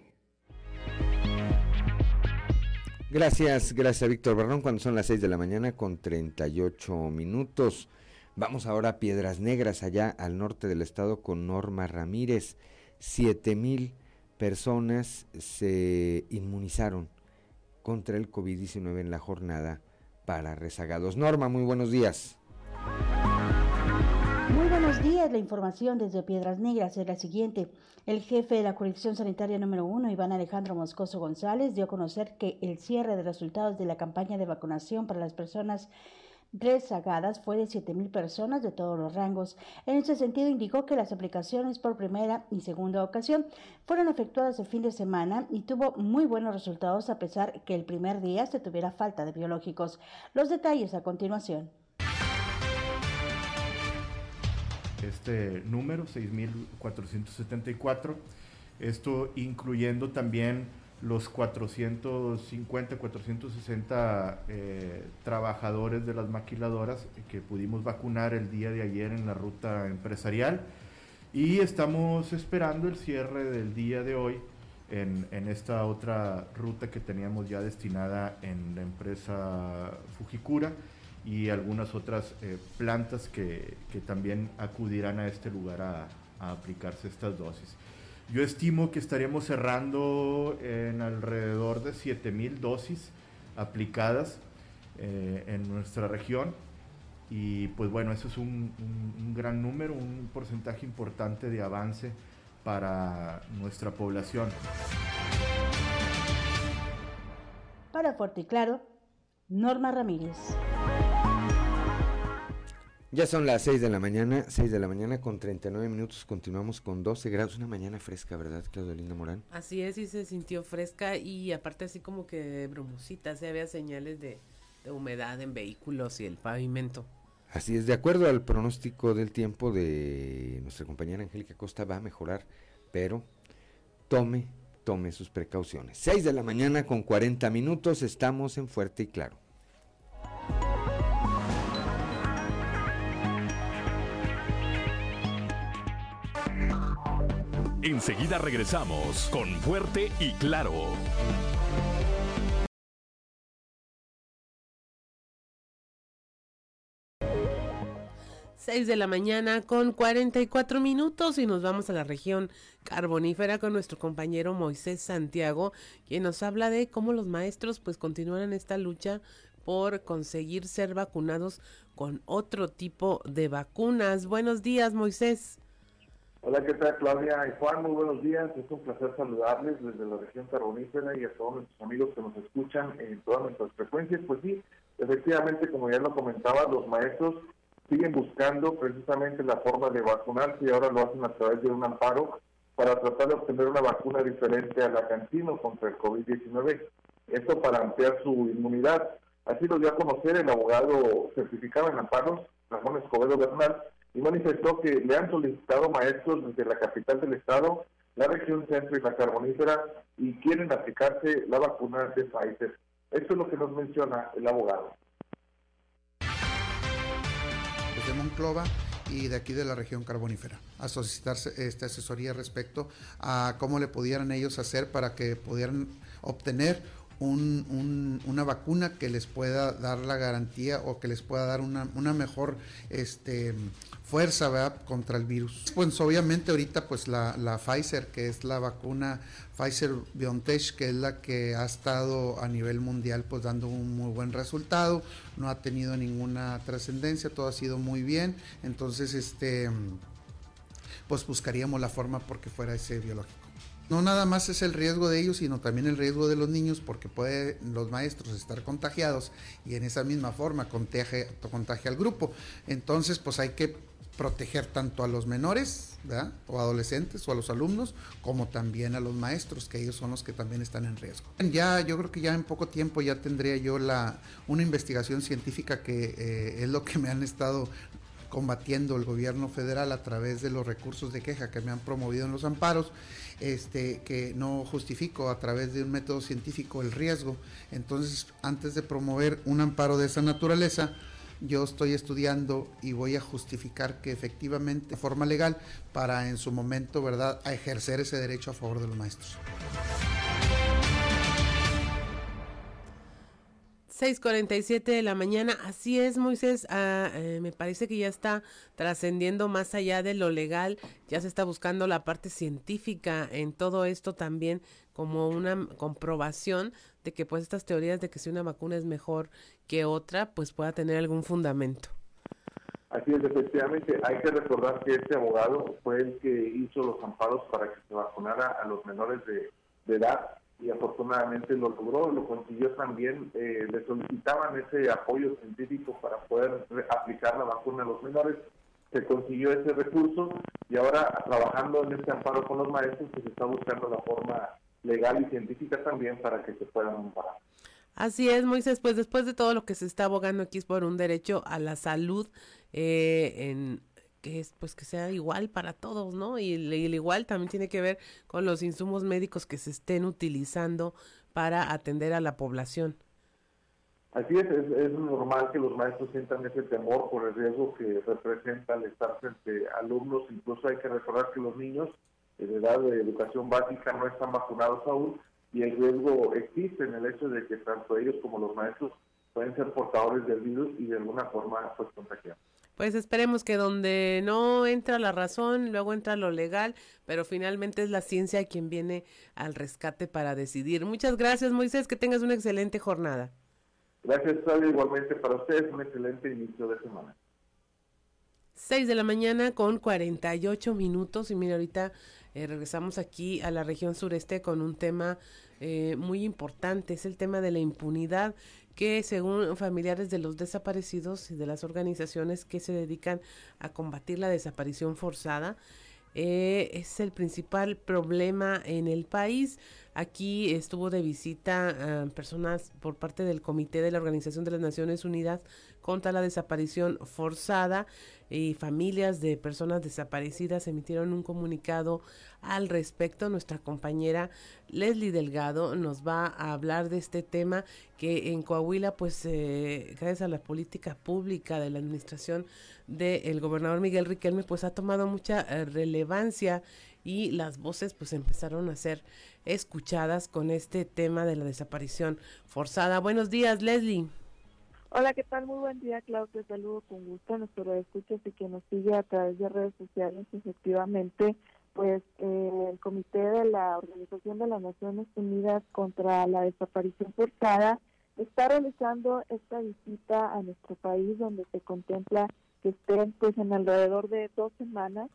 Gracias, gracias Víctor Barrón. Cuando son las 6 de la mañana con 38 minutos. Vamos ahora a Piedras Negras, allá al norte del estado, con Norma Ramírez. Siete mil personas se inmunizaron contra el COVID-19 en la jornada para rezagados. Norma, muy buenos días. Muy buenos días. La información desde Piedras Negras es la siguiente. El jefe de la jurisdicción sanitaria número uno, Iván Alejandro Moscoso González, dio a conocer que el cierre de resultados de la campaña de vacunación para las personas rezagadas fue de 7.000 personas de todos los rangos. En ese sentido, indicó que las aplicaciones por primera y segunda ocasión fueron efectuadas el fin de semana y tuvo muy buenos resultados a pesar que el primer día se tuviera falta de biológicos. Los detalles a continuación. Este número, 6.474, esto incluyendo también los 450, 460 eh, trabajadores de las maquiladoras que pudimos vacunar el día de ayer en la ruta empresarial y estamos esperando el cierre del día de hoy en, esta otra ruta que teníamos ya destinada en la empresa Fujikura y algunas otras eh, plantas que, también acudirán a este lugar a aplicarse estas dosis. Yo estimo que estaríamos cerrando en alrededor de 7000 dosis aplicadas eh, en nuestra región. Y pues bueno, eso es un, un, gran número, un porcentaje importante de avance para nuestra población. Para Fuerte y Claro, Norma Ramírez. Ya son las 6 de la mañana, 6 de la mañana con 39 minutos, continuamos con 12 grados, una mañana fresca, ¿verdad, Claudia Linda Morán? Así es, y se sintió fresca y aparte así como que brumosita, se había señales de, de humedad en vehículos y el pavimento. Así es, de acuerdo al pronóstico del tiempo de nuestra compañera Angélica Costa, va a mejorar, pero tome, tome sus precauciones. 6 de la mañana con 40 minutos, estamos en Fuerte y Claro. Enseguida regresamos con Fuerte y Claro. Seis de la mañana con 44 minutos y nos vamos a la región carbonífera con nuestro compañero Moisés Santiago, quien nos habla de cómo los maestros pues continúan esta lucha por conseguir ser vacunados con otro tipo de vacunas. Buenos días, Moisés. Hola, ¿qué tal Claudia y Juan? Muy buenos días. Es un placer saludarles desde la región carbonífera y a todos nuestros amigos que nos escuchan en todas nuestras frecuencias. Pues sí, efectivamente, como ya lo comentaba, los maestros siguen buscando precisamente la forma de vacunarse y ahora lo hacen a través de un amparo para tratar de obtener una vacuna diferente a la cantina contra el COVID-19. Esto para ampliar su inmunidad. Así lo dio a conocer el abogado certificado en amparos, Ramón Escobedo Bernal, y manifestó que le han solicitado maestros desde la capital del estado, la región centro y la carbonífera y quieren aplicarse la vacuna de Pfizer. Esto es lo que nos menciona el abogado. Desde Monclova y de aquí de la región carbonífera a solicitar esta asesoría respecto a cómo le pudieran ellos hacer para que pudieran obtener una vacuna que les pueda dar la garantía o que les pueda dar una, mejor este, fuerza contra el virus. Pues obviamente ahorita pues la, la, Pfizer, que es la vacuna Pfizer BioNTech, que es la que ha estado a nivel mundial pues dando un muy buen resultado, no ha tenido ninguna trascendencia, todo ha sido muy bien, entonces este pues buscaríamos la forma porque fuera ese biológico. No nada más es el riesgo de ellos, sino también el riesgo de los niños, porque pueden los maestros estar contagiados y en esa misma forma contagia, contagia al grupo. Entonces, pues hay que proteger tanto a los menores, ¿verdad? o adolescentes, o a los alumnos, como también a los maestros, que ellos son los que también están en riesgo. Ya, yo creo que ya en poco tiempo ya tendría yo la, una investigación científica que eh, es lo que me han estado combatiendo el gobierno federal a través de los recursos de queja que me han promovido en los amparos este, que no justifico a través de un método científico el riesgo. Entonces, antes de promover un amparo de esa naturaleza, yo estoy estudiando y voy a justificar que efectivamente, de forma legal, para en su momento, ¿verdad?, a ejercer ese derecho a favor de los maestros. 6:47 de la mañana, así es Moisés, ah, eh, me parece que ya está trascendiendo más allá de lo legal, ya se está buscando la parte científica en todo esto también como una comprobación de que pues estas teorías de que si una vacuna es mejor que otra, pues pueda tener algún fundamento. Así es, efectivamente, hay que recordar que este abogado fue el que hizo los amparos para que se vacunara a los menores de, de edad y afortunadamente lo logró, lo consiguió también, eh, le solicitaban ese apoyo científico para poder aplicar la vacuna a los menores, se consiguió ese recurso y ahora trabajando en este amparo con los maestros pues, se está buscando la forma legal y científica también para que se puedan amparar. Así es, Moisés, pues después de todo lo que se está abogando aquí es por un derecho a la salud eh, en, que es pues que sea igual para todos, ¿no? Y el, igual también tiene que ver con los insumos médicos que se estén utilizando para atender a la población. Así es, es, normal que los maestros sientan ese temor por el riesgo que representa el estar frente a alumnos. Incluso hay que recordar que los niños de edad de educación básica no están vacunados aún y el riesgo existe en el hecho de que tanto ellos como los maestros pueden ser portadores del virus y de alguna forma pues contagiar. Pues esperemos que donde no entra la razón, luego entra lo legal, pero finalmente es la ciencia quien viene al rescate para decidir. Muchas gracias, Moisés, que tengas una excelente jornada. Gracias, Claudia, igualmente para ustedes, un excelente inicio de semana. 6 de la mañana con 48 minutos y mira, ahorita eh, regresamos aquí a la región sureste con un tema eh, muy importante, es el tema de la impunidad que según familiares de los desaparecidos y de las organizaciones que se dedican a combatir la desaparición forzada, eh, es el principal problema en el país. Aquí estuvo de visita personas por parte del Comité de la Organización de las Naciones Unidas contra la Desaparición Forzada y familias de personas desaparecidas emitieron un comunicado al respecto. Nuestra compañera Leslie Delgado nos va a hablar de este tema que en Coahuila, pues eh, gracias a la política pública de la administración del gobernador Miguel Riquelme, pues ha tomado mucha eh, relevancia y las voces pues empezaron a ser escuchadas con este tema de la desaparición forzada. Buenos días, Leslie. Hola, ¿qué tal? Muy buen día, Claudia. Te saludo con gusto a nuestro escuchas y que nos sigue a través de redes sociales. Efectivamente, pues eh, el Comité de la Organización de las Naciones Unidas contra la Desaparición Forzada está realizando esta visita a nuestro país donde se contempla que estén pues en alrededor de dos semanas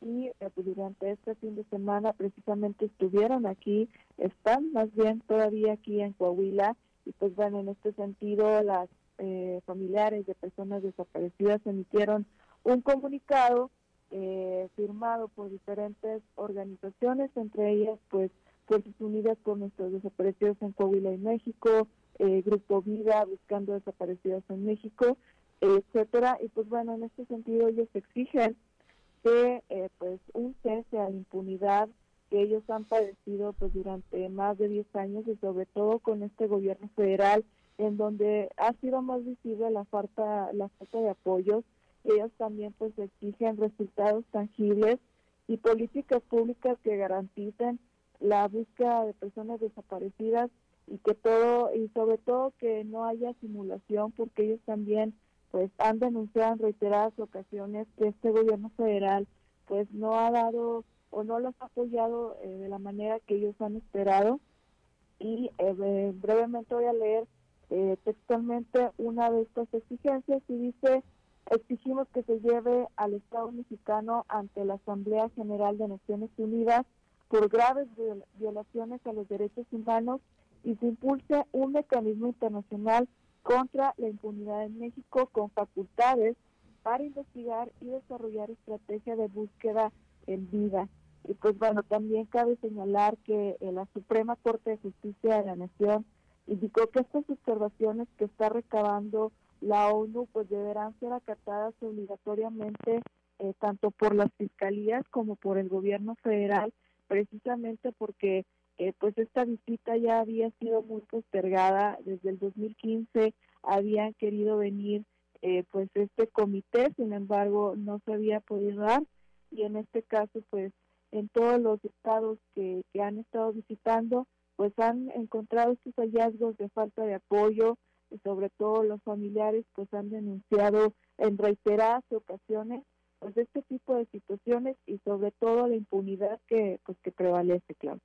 y eh, pues, durante este fin de semana precisamente estuvieron aquí, están más bien todavía aquí en Coahuila y pues bueno, en este sentido las eh, familiares de personas desaparecidas emitieron un comunicado eh, firmado por diferentes organizaciones, entre ellas pues Fuerzas Unidas por nuestros desaparecidos en Coahuila y México, eh, Grupo Vida buscando desaparecidos en México, etcétera. Y pues bueno, en este sentido ellos exigen que pues un cese a la impunidad que ellos han padecido pues durante más de 10 años y sobre todo con este gobierno federal en donde ha sido más visible la falta, la falta de apoyos. Ellos también pues exigen resultados tangibles y políticas públicas que garanticen la búsqueda de personas desaparecidas y que todo y sobre todo que no haya simulación porque ellos también pues han denunciado en reiteradas ocasiones que este gobierno federal pues no ha dado o no los ha apoyado eh, de la manera que ellos han esperado. Y eh, brevemente voy a leer eh, textualmente una de estas exigencias y dice exigimos que se lleve al Estado mexicano ante la Asamblea General de Naciones Unidas por graves violaciones a los derechos humanos y se impulse un mecanismo internacional contra la impunidad en México con facultades para investigar y desarrollar estrategias de búsqueda en vida. Y pues bueno, también cabe señalar que eh, la Suprema Corte de Justicia de la Nación indicó que estas observaciones que está recabando la ONU pues deberán ser acatadas obligatoriamente eh, tanto por las fiscalías como por el gobierno federal precisamente porque eh, pues esta visita ya había sido muy postergada desde el 2015 habían querido venir eh, pues este comité sin embargo no se había podido dar y en este caso pues en todos los estados que, han estado visitando pues han encontrado estos hallazgos de falta de apoyo y sobre todo los familiares pues han denunciado en reiteradas ocasiones pues este tipo de situaciones y sobre todo la impunidad que pues que prevalece, claro.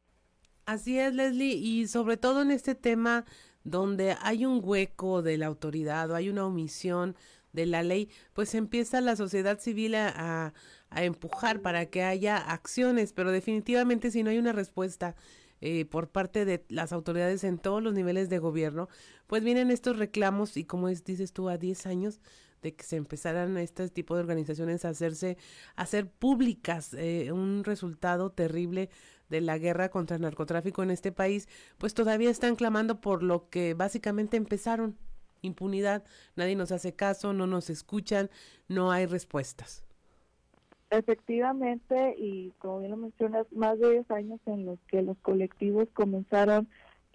Así es, Leslie, y sobre todo en este tema donde hay un hueco de la autoridad o hay una omisión de la ley, pues empieza la sociedad civil a, a empujar para que haya acciones, pero definitivamente si no hay una respuesta eh, por parte de las autoridades en todos los niveles de gobierno, pues vienen estos reclamos y como dices tú, a 10 años de que se empezaran este tipo de organizaciones a hacerse, a hacer públicas eh, un resultado terrible de la guerra contra el narcotráfico en este país, pues todavía están clamando por lo que básicamente empezaron, impunidad, nadie nos hace caso, no nos escuchan, no hay respuestas. Efectivamente, y como bien lo mencionas, más de 10 años en los que los colectivos comenzaron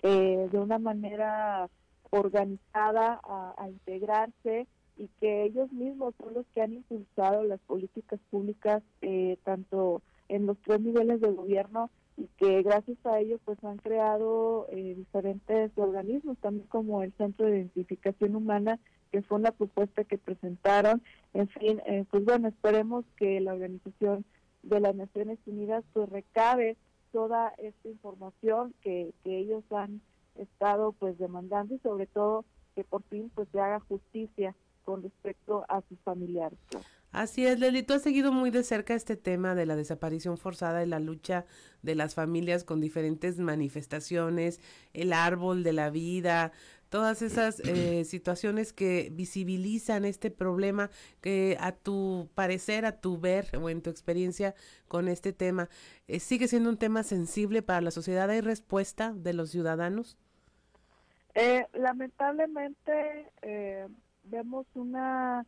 eh, de una manera organizada a, integrarse y que ellos mismos son los que han impulsado las políticas públicas eh, tanto en los tres niveles de gobierno y que gracias a ello pues han creado eh, diferentes organismos también como el Centro de Identificación Humana que fue una propuesta que presentaron. En fin eh, pues bueno esperemos que la organización de las Naciones Unidas pues recabe toda esta información que, que ellos han estado pues demandando y sobre todo que por fin pues se haga justicia con respecto a sus familiares. Así es, Leli, tú has seguido muy de cerca este tema de la desaparición forzada y la lucha de las familias con diferentes manifestaciones, el árbol de la vida, todas esas eh, *clears throat* situaciones que visibilizan este problema que a tu parecer, a tu ver o en tu experiencia con este tema, eh, sigue siendo un tema sensible para la sociedad. ¿Hay respuesta de los ciudadanos? Eh, lamentablemente, eh, vemos una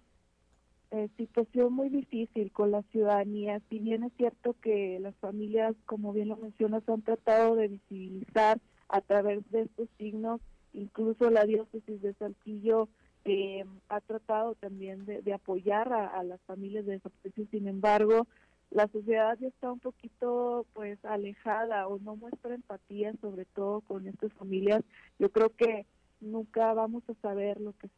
eh, situación muy difícil con la ciudadanía. Si bien es cierto que las familias, como bien lo mencionas, han tratado de visibilizar a través de estos signos, incluso la diócesis de Saltillo eh, ha tratado también de, apoyar a, las familias de desaparecidos. Sin embargo, la sociedad ya está un poquito pues alejada o no muestra empatía sobre todo con estas familias. Yo creo que nunca vamos a saber lo que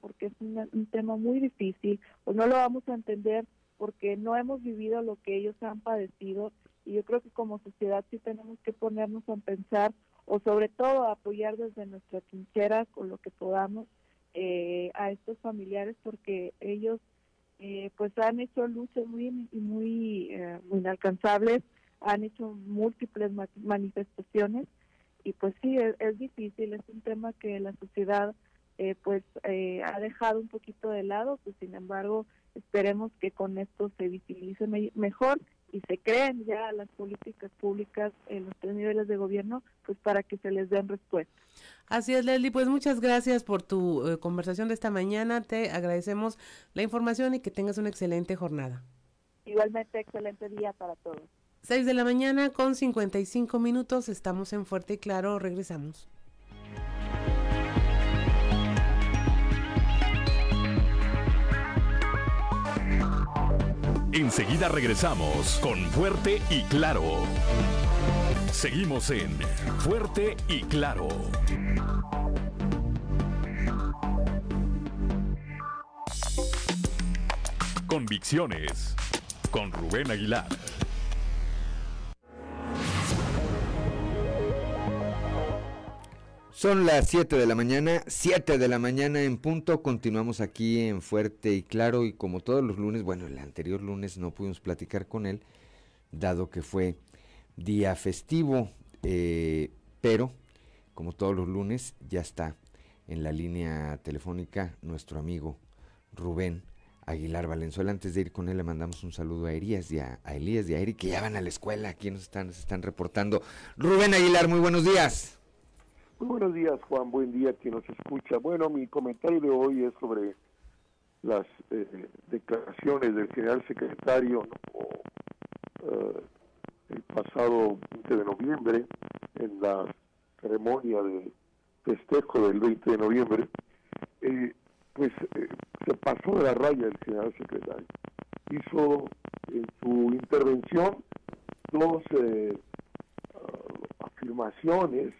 porque es un, tema muy difícil o no lo vamos a entender porque no hemos vivido lo que ellos han padecido y yo creo que como sociedad sí tenemos que ponernos a pensar o sobre todo apoyar desde nuestra trinchera con lo que podamos eh, a estos familiares porque ellos eh, pues han hecho luchas muy muy, eh, muy inalcanzables han hecho múltiples manifestaciones y pues sí, es, difícil, es un tema que la sociedad eh, pues eh, ha dejado un poquito de lado, pues sin embargo esperemos que con esto se visibilice mejor y se creen ya las políticas públicas en los tres niveles de gobierno, pues para que se les den respuesta. Así es, Leslie, pues muchas gracias por tu eh, conversación de esta mañana, te agradecemos la información y que tengas una excelente jornada. Igualmente, excelente día para todos. 6 de la mañana con 55 minutos, estamos en Fuerte y Claro, regresamos. Enseguida regresamos con Fuerte y Claro. Seguimos en Fuerte y Claro. Convicciones con Rubén Aguilar. Son las 7 de la mañana, 7 de la mañana en punto. Continuamos aquí en Fuerte y Claro y como todos los lunes, bueno, el anterior lunes no pudimos platicar con él, dado que fue día festivo, eh, pero como todos los lunes ya está en la línea telefónica nuestro amigo Rubén Aguilar Valenzuela. Antes de ir con él le mandamos un saludo a Elías y a, Elías y a Eric que ya van a la escuela, aquí nos están, nos están reportando. Rubén Aguilar, muy buenos días. Muy buenos días, Juan. Buen día quien nos escucha. Bueno, mi comentario de hoy es sobre las eh, declaraciones del general secretario eh, el pasado 20 de noviembre en la ceremonia de festejo del 20 de noviembre. Eh, pues eh, se pasó de la raya el general secretario. Hizo en su intervención dos eh, uh, afirmaciones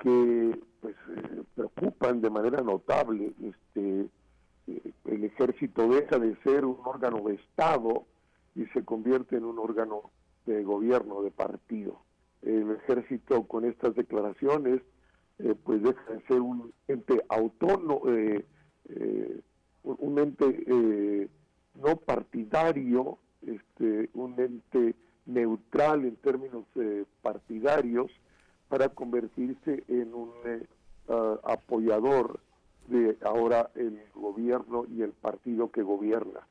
que pues eh, preocupan de manera notable este eh, el ejército deja de ser un órgano de estado y se convierte en un órgano de gobierno de partido. El ejército con estas declaraciones eh, pues deja de ser un ente autónomo un ente no partidario este un ente neutral en términos partidarios para convertirse en un uh, apoyador de ahora el gobierno y el partido que gobierna.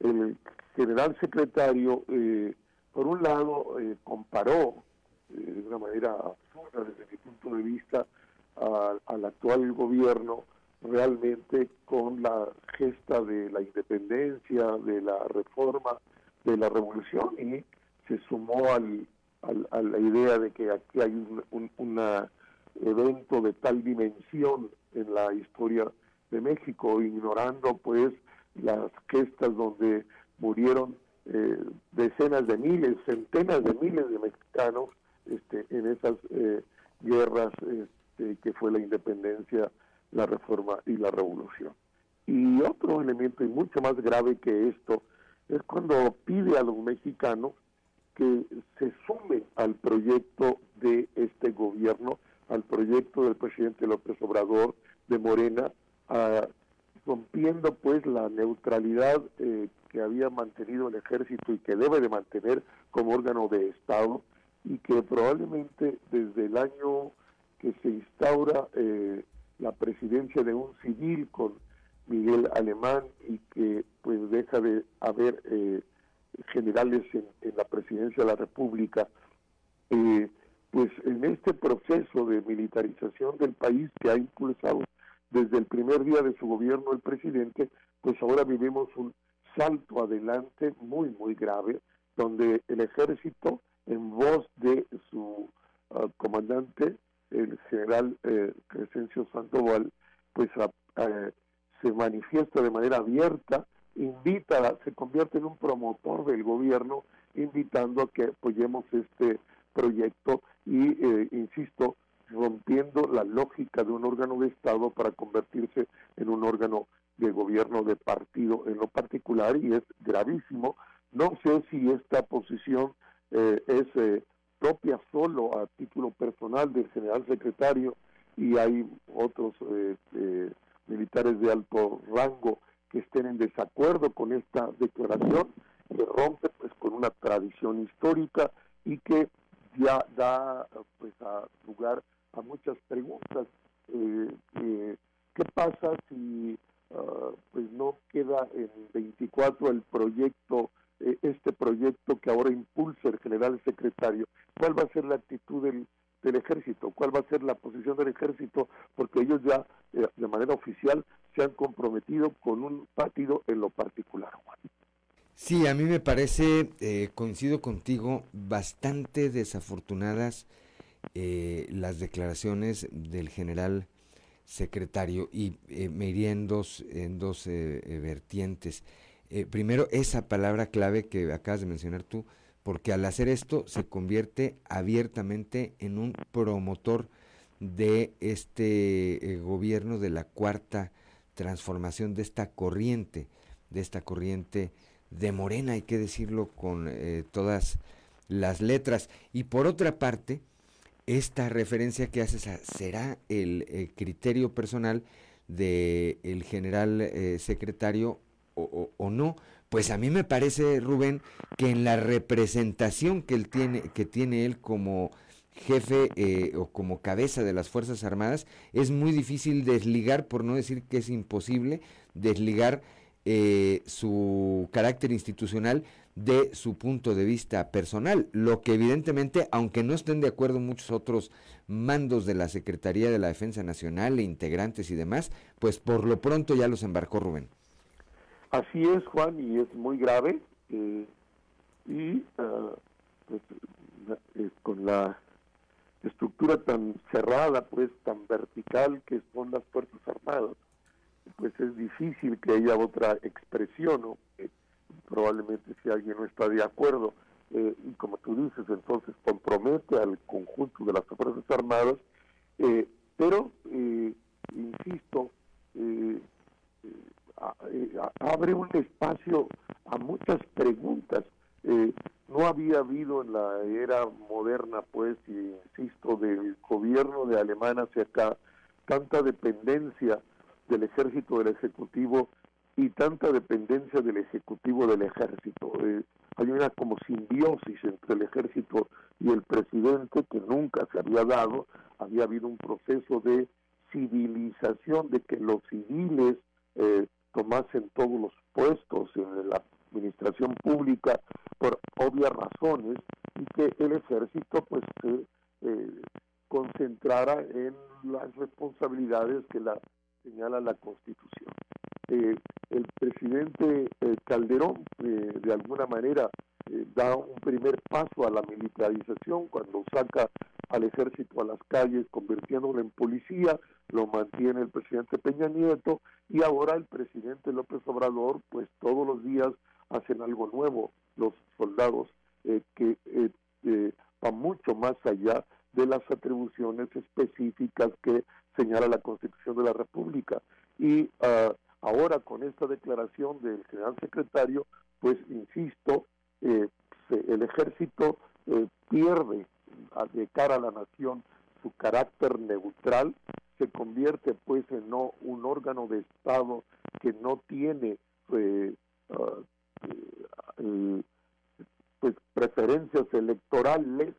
El general secretario, eh, por un lado, eh, comparó eh, de una manera absurda desde mi punto de vista al actual gobierno realmente con la gesta de la independencia, de la reforma, de la revolución y se sumó al, a la idea de que aquí hay un, un evento de tal dimensión en la historia de México, ignorando pues las gestas donde murieron eh, decenas de miles, centenas de miles de mexicanos este, en esas eh, guerras este, que fue la independencia, la reforma y la revolución. Y otro elemento y mucho más grave que esto es cuando pide a los mexicanos que se sumen al proyecto de este gobierno, al proyecto del presidente López Obrador de Morena, a, rompiendo pues la neutralidad eh, que había mantenido el ejército y que debe de mantener como órgano de Estado y que probablemente desde el año que se instaura eh, la presidencia de un civil con Miguel Alemán y que pues deja de haber eh, generales en, la presidencia de la República, eh, pues en este proceso de militarización del país que ha impulsado desde el primer día de su gobierno el presidente, pues ahora vivimos un salto adelante muy, muy grave, donde el ejército, en voz de su uh, comandante, el general eh, Crescencio Sandoval, pues a, a, se manifiesta de manera abierta, invita, se convierte en un promotor del gobierno, invitando a que apoyemos este proyecto y, eh, insisto, rompiendo la lógica de un órgano de Estado para convertirse en un órgano de gobierno de partido en lo particular y es gravísimo. No sé si esta posición eh, es eh, propia solo a título personal del general secretario y hay otros eh, eh, militares de alto rango que estén en desacuerdo con esta declaración que rompe pues con una tradición histórica y que ya da pues a lugar a muchas preguntas. Eh, eh, qué pasa si uh, pues no queda en 24 el proyecto eh, este proyecto que ahora impulsa el general secretario cuál va a ser la actitud del, del ejército cuál va a ser la posición del ejército porque ellos ya eh, de manera oficial se han comprometido con un partido en lo particular Juan. Sí, a mí me parece, eh, coincido contigo, bastante desafortunadas eh, las declaraciones del general secretario y eh, me iría en dos, en dos vertientes. eh, primero esa palabra clave que acabas de mencionar tú, porque al hacer esto se convierte abiertamente en un promotor de este eh, gobierno de la cuarta transformación, de esta corriente, de esta corriente de Morena, hay que decirlo con eh, todas las letras. Y por otra parte, esta referencia que haces será el, eh, criterio personal del el general secretario o, o, no, pues a mí me parece, Rubén, que en la representación que él tiene, que tiene él como jefe eh, o como cabeza de las Fuerzas Armadas, es muy difícil desligar, por no decir que es imposible, desligar eh, su carácter institucional de su punto de vista personal, lo que evidentemente, aunque no estén de acuerdo muchos otros mandos de la Secretaría de la Defensa Nacional e integrantes y demás, pues por lo pronto ya los embarcó Rubén. Así es, Juan, y es muy grave. Eh, y eh, con la estructura tan cerrada, pues tan vertical que son las Fuerzas Armadas, pues es difícil que haya otra expresión, ¿no? Eh, probablemente si alguien no está de acuerdo, y como tú dices, entonces compromete al conjunto de las Fuerzas Armadas, pero, insisto, abre un espacio a muchas preguntas. Eh, no había habido en la era moderna, pues, insisto, del gobierno de Alemania hacia acá, tanta dependencia del ejército del ejecutivo y tanta dependencia del ejecutivo del ejército. Eh, hay una como simbiosis entre el ejército y el presidente que nunca se había dado. Había habido un proceso de civilización, de que los civiles eh, tomasen todos los puestos en la administración pública por obvias razones y que el ejército pues se eh, concentrara en las responsabilidades que la señala la constitución. Eh, el presidente eh, Calderón de alguna manera da un primer paso a la militarización cuando saca al ejército a las calles convirtiéndolo en policía, lo mantiene el presidente Peña Nieto y ahora el presidente López Obrador, pues todos los días hacen algo nuevo los soldados eh, que eh, eh, va mucho más allá de las atribuciones específicas que señala la Constitución de la República. Y ah, ahora con esta declaración del general secretario, pues insisto, el ejército pierde de cara a la nación su carácter neutral, se convierte pues en no un órgano de Estado que no tiene eh, ah, eh, pues preferencias electorales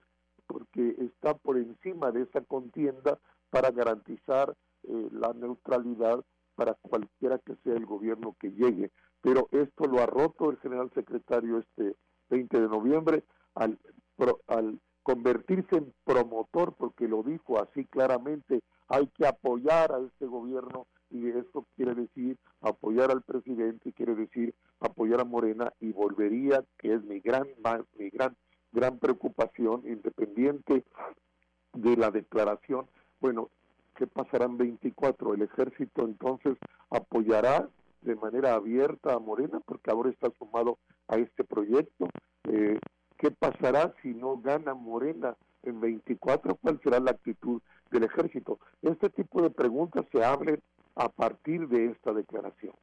porque está por encima de esa contienda para garantizar eh, la neutralidad para cualquiera que sea el gobierno que llegue. Pero esto lo ha roto el general secretario este 20 de noviembre al, al convertirse en promotor, porque lo dijo así claramente, hay que apoyar a este gobierno y eso quiere decir apoyar al presidente, quiere decir apoyar a Morena y volvería, que es mi gran, mi gran, gran preocupación, independiente de la declaración, bueno, ¿qué pasará en 24? ¿El ejército entonces apoyará de manera abierta a Morena porque ahora está sumado a este proyecto? Eh, ¿Qué pasará si no gana Morena en 24? ¿Cuál será la actitud del ejército? Este tipo de preguntas se abren a partir de esta declaración.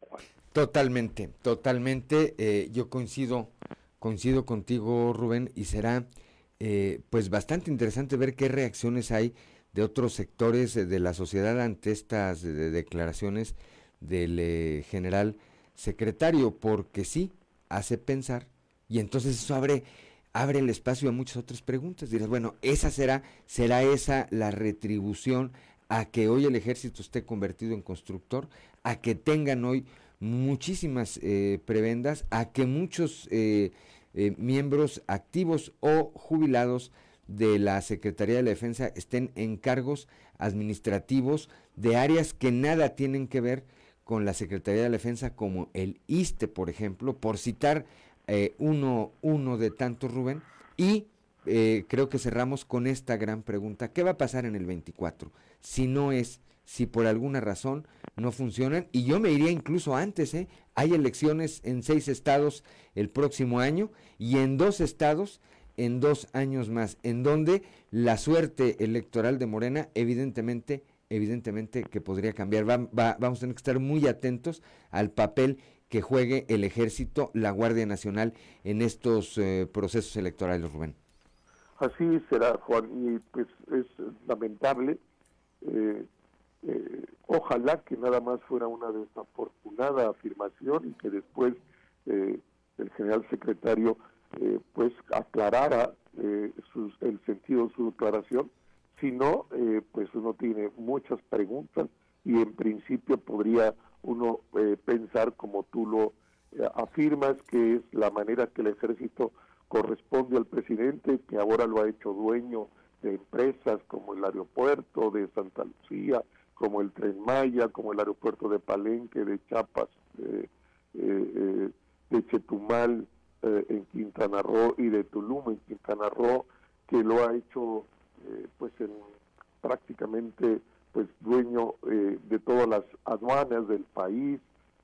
Totalmente, totalmente. Eh, yo coincido, coincido contigo, Rubén, y será eh, pues bastante interesante ver qué reacciones hay de otros sectores de la sociedad ante estas declaraciones del general secretario, porque sí hace pensar y entonces eso abre abre el espacio a muchas otras preguntas. Dirás, bueno, esa será, será esa la retribución a que hoy el ejército esté convertido en constructor, a que tengan hoy muchísimas eh, prebendas, a que muchos eh, eh, miembros activos o jubilados de la Secretaría de la Defensa estén en cargos administrativos de áreas que nada tienen que ver con la Secretaría de la Defensa, como el ISTE, por ejemplo, por citar eh, uno, de tantos, Rubén. Y eh, creo que cerramos con esta gran pregunta. ¿Qué va a pasar en el 24? Si no es, si por alguna razón no funcionan. Y yo me iría incluso antes, ¿eh? Hay elecciones en seis estados el próximo año y en dos estados en dos años más, en donde la suerte electoral de Morena evidentemente, evidentemente que podría cambiar. vamos a tener que estar muy atentos al papel que juegue el ejército, la Guardia Nacional en estos eh, procesos electorales, Rubén. Así será, Juan, y pues es lamentable. Eh, eh, ojalá que nada más fuera una desafortunada afirmación y que después el general secretario pues aclarara el sentido de su declaración. Si no, pues uno tiene muchas preguntas y en principio podría uno eh, pensar como tú lo eh, afirmas, que es la manera que el ejército corresponde al presidente, que ahora lo ha hecho dueño de empresas como el aeropuerto de Santa Lucía, como el Tren Maya, como el aeropuerto de Palenque, de Chiapas, eh, de Chetumal en Quintana Roo y de Tulum en Quintana Roo, que lo ha hecho pues en prácticamente pues dueño eh, de todas las aduanas del país,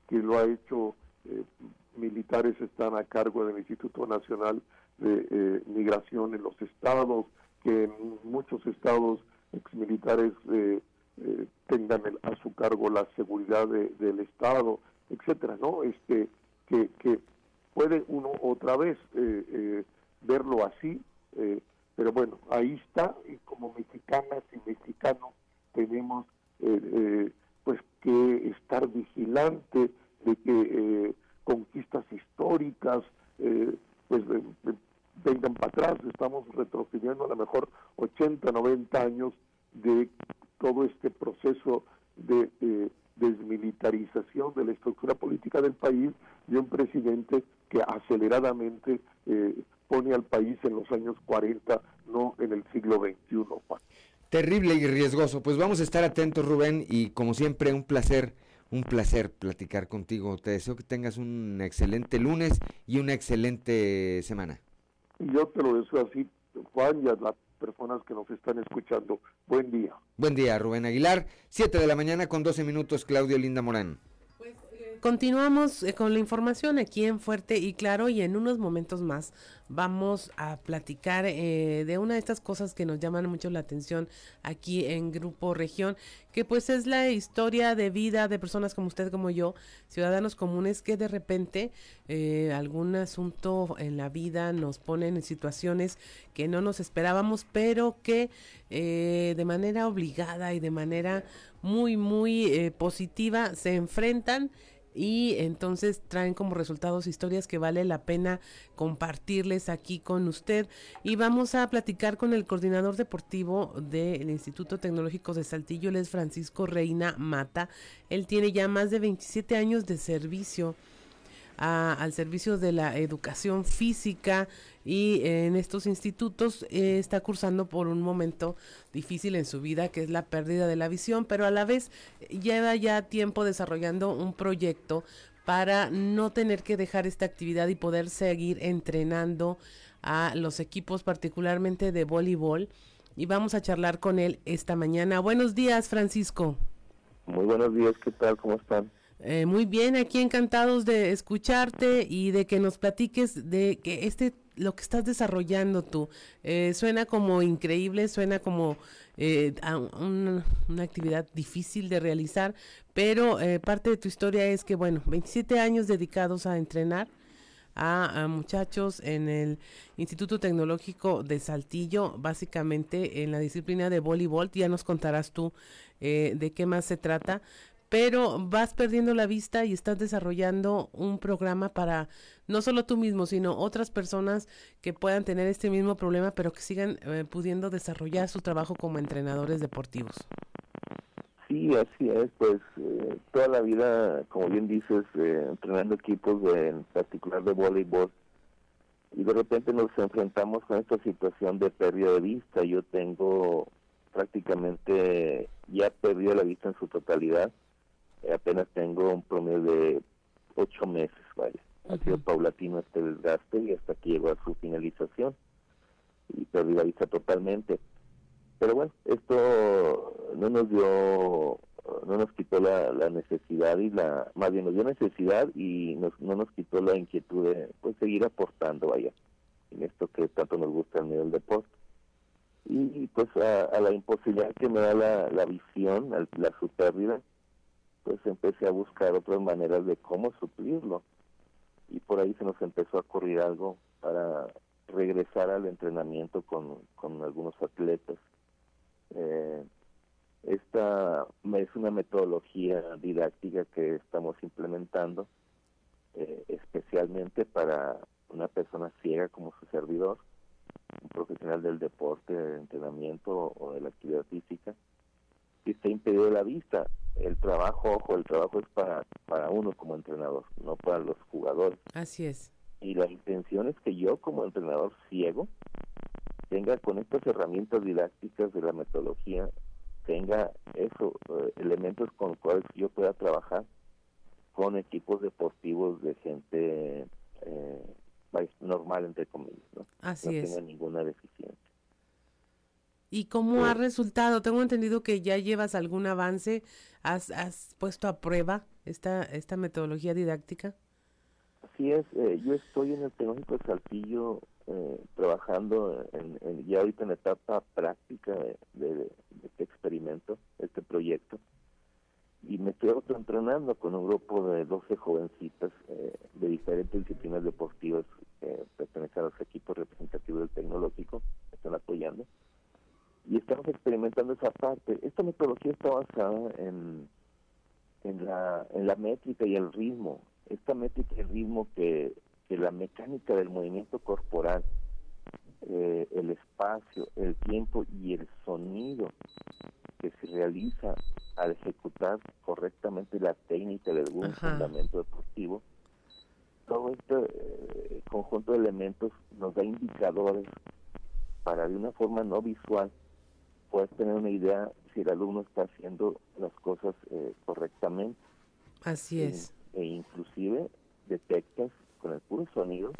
que lo ha hecho, eh, militares están a cargo del Instituto Nacional de eh, Migración en los estados, que en muchos estados exmilitares tengan a su cargo la seguridad del estado, etcétera, ¿no? Este que, que puede uno otra vez verlo así, pero bueno, ahí está, y como mexicanas y mexicanos tenemos eh, eh, pues que estar vigilante de que eh, conquistas históricas pues vengan para atrás, estamos retrocediendo a lo mejor 80, 90 años de todo este proceso de desmilitarización de la estructura política del país y un presidente que aceleradamente pone al país en los años 40, no en el siglo XXI, Terrible y riesgoso. Pues vamos a estar atentos, Rubén, y como siempre, un placer, un placer platicar contigo. Te deseo que tengas un excelente lunes y una excelente semana. Yo te lo deseo así, Juan, y a las personas que nos están escuchando. Buen día. Buen día, Rubén Aguilar. Siete de la mañana con doce minutos, Claudio Linda Morán. Continuamos eh, con la información aquí en Fuerte y Claro y en unos momentos más vamos a platicar eh, de una de estas cosas que nos llaman mucho la atención aquí en Grupo Región, que pues es la historia de vida de personas como usted, como yo, ciudadanos comunes que de repente eh, algún asunto en la vida nos ponen en situaciones que no nos esperábamos, pero que de manera obligada y de manera muy, muy positiva se enfrentan y entonces traen como resultados historias que vale la pena compartirles aquí con usted. Y vamos a platicar con el coordinador deportivo del Instituto Tecnológico de Saltillo, él es Francisco Reina Mata, él tiene ya más de 27 años de servicio al servicio de la educación física y en estos institutos eh, está cursando por un momento difícil en su vida que es la pérdida de la visión, pero a la vez lleva ya tiempo desarrollando un proyecto para no tener que dejar esta actividad y poder seguir entrenando a los equipos particularmente de voleibol y vamos a charlar con él esta mañana. Buenos días, Francisco. Muy buenos días, ¿qué tal? ¿Cómo están? Eh, muy bien, aquí encantados de escucharte y de que nos platiques de que este lo que estás desarrollando tú. Eh, suena como increíble, suena como eh, una, actividad difícil de realizar, pero parte de tu historia es que, bueno, 27 años dedicados a entrenar a, muchachos en el Instituto Tecnológico de Saltillo, básicamente en la disciplina de voleibol, ya nos contarás tú de qué más se trata, pero vas perdiendo la vista y estás desarrollando un programa para no solo tú mismo, sino otras personas que puedan tener este mismo problema, pero que sigan eh, pudiendo desarrollar su trabajo como entrenadores deportivos. Sí, así es, pues eh, toda la vida, como bien dices, eh, entrenando equipos, de, en particular de voleibol, y de repente nos enfrentamos con esta situación de pérdida de vista. Yo tengo prácticamente ya perdido la vista en su totalidad apenas tengo un promedio de ocho meses, vaya. Ha sido paulatino este desgaste y hasta que llegó a su finalización y vista totalmente. Pero bueno, esto no nos dio no nos quitó la, la necesidad y la, más bien nos dio necesidad y nos, no nos quitó la inquietud de pues seguir aportando, vaya, en esto que tanto nos gusta el medio del deporte. Y pues a, a la imposibilidad que me da la, la visión, la su pérdida, pues empecé a buscar otras maneras de cómo suplirlo. Y por ahí se nos empezó a ocurrir algo para regresar al entrenamiento con, con algunos atletas. Eh, esta es una metodología didáctica que estamos implementando eh, especialmente para una persona ciega como su servidor, un profesional del deporte, del entrenamiento o de la actividad física, que está impedido de la vista. El trabajo, ojo, el trabajo es para, para uno como entrenador, no para los jugadores. Así es. Y la intención es que yo como entrenador ciego tenga con estas herramientas didácticas de la metodología, tenga eso, eh, elementos con los cuales yo pueda trabajar con equipos deportivos de gente eh, normal, entre comillas, ¿no? Así no es. tenga ninguna deficiencia. ¿Y cómo ha resultado? Tengo entendido que ya llevas algún avance, has, has puesto a prueba esta, esta metodología didáctica. Así es, eh, yo estoy en el Tecnológico de Saltillo eh, trabajando en, ya ahorita en etapa práctica de, de- este experimento, este proyecto, y me estoy autoentrenando con un grupo de 12 jovencitas eh, de diferentes disciplinas deportivas que pertenecen a los equipos representativos del Tecnológico, me están apoyando, y estamos experimentando esa parte. Esta metodología está basada en, en la, en la métrica y el ritmo. Esta métrica y el ritmo que, que la mecánica del movimiento corporal, eh, el espacio, el tiempo y el sonido que se realiza al ejecutar correctamente la técnica de algún Ajá. fundamento deportivo, todo este eh, conjunto de elementos nos da indicadores para de una forma no visual poder tener una idea si el alumno está haciendo las cosas eh, correctamente Así es. e inclusive detectas con el puro sonido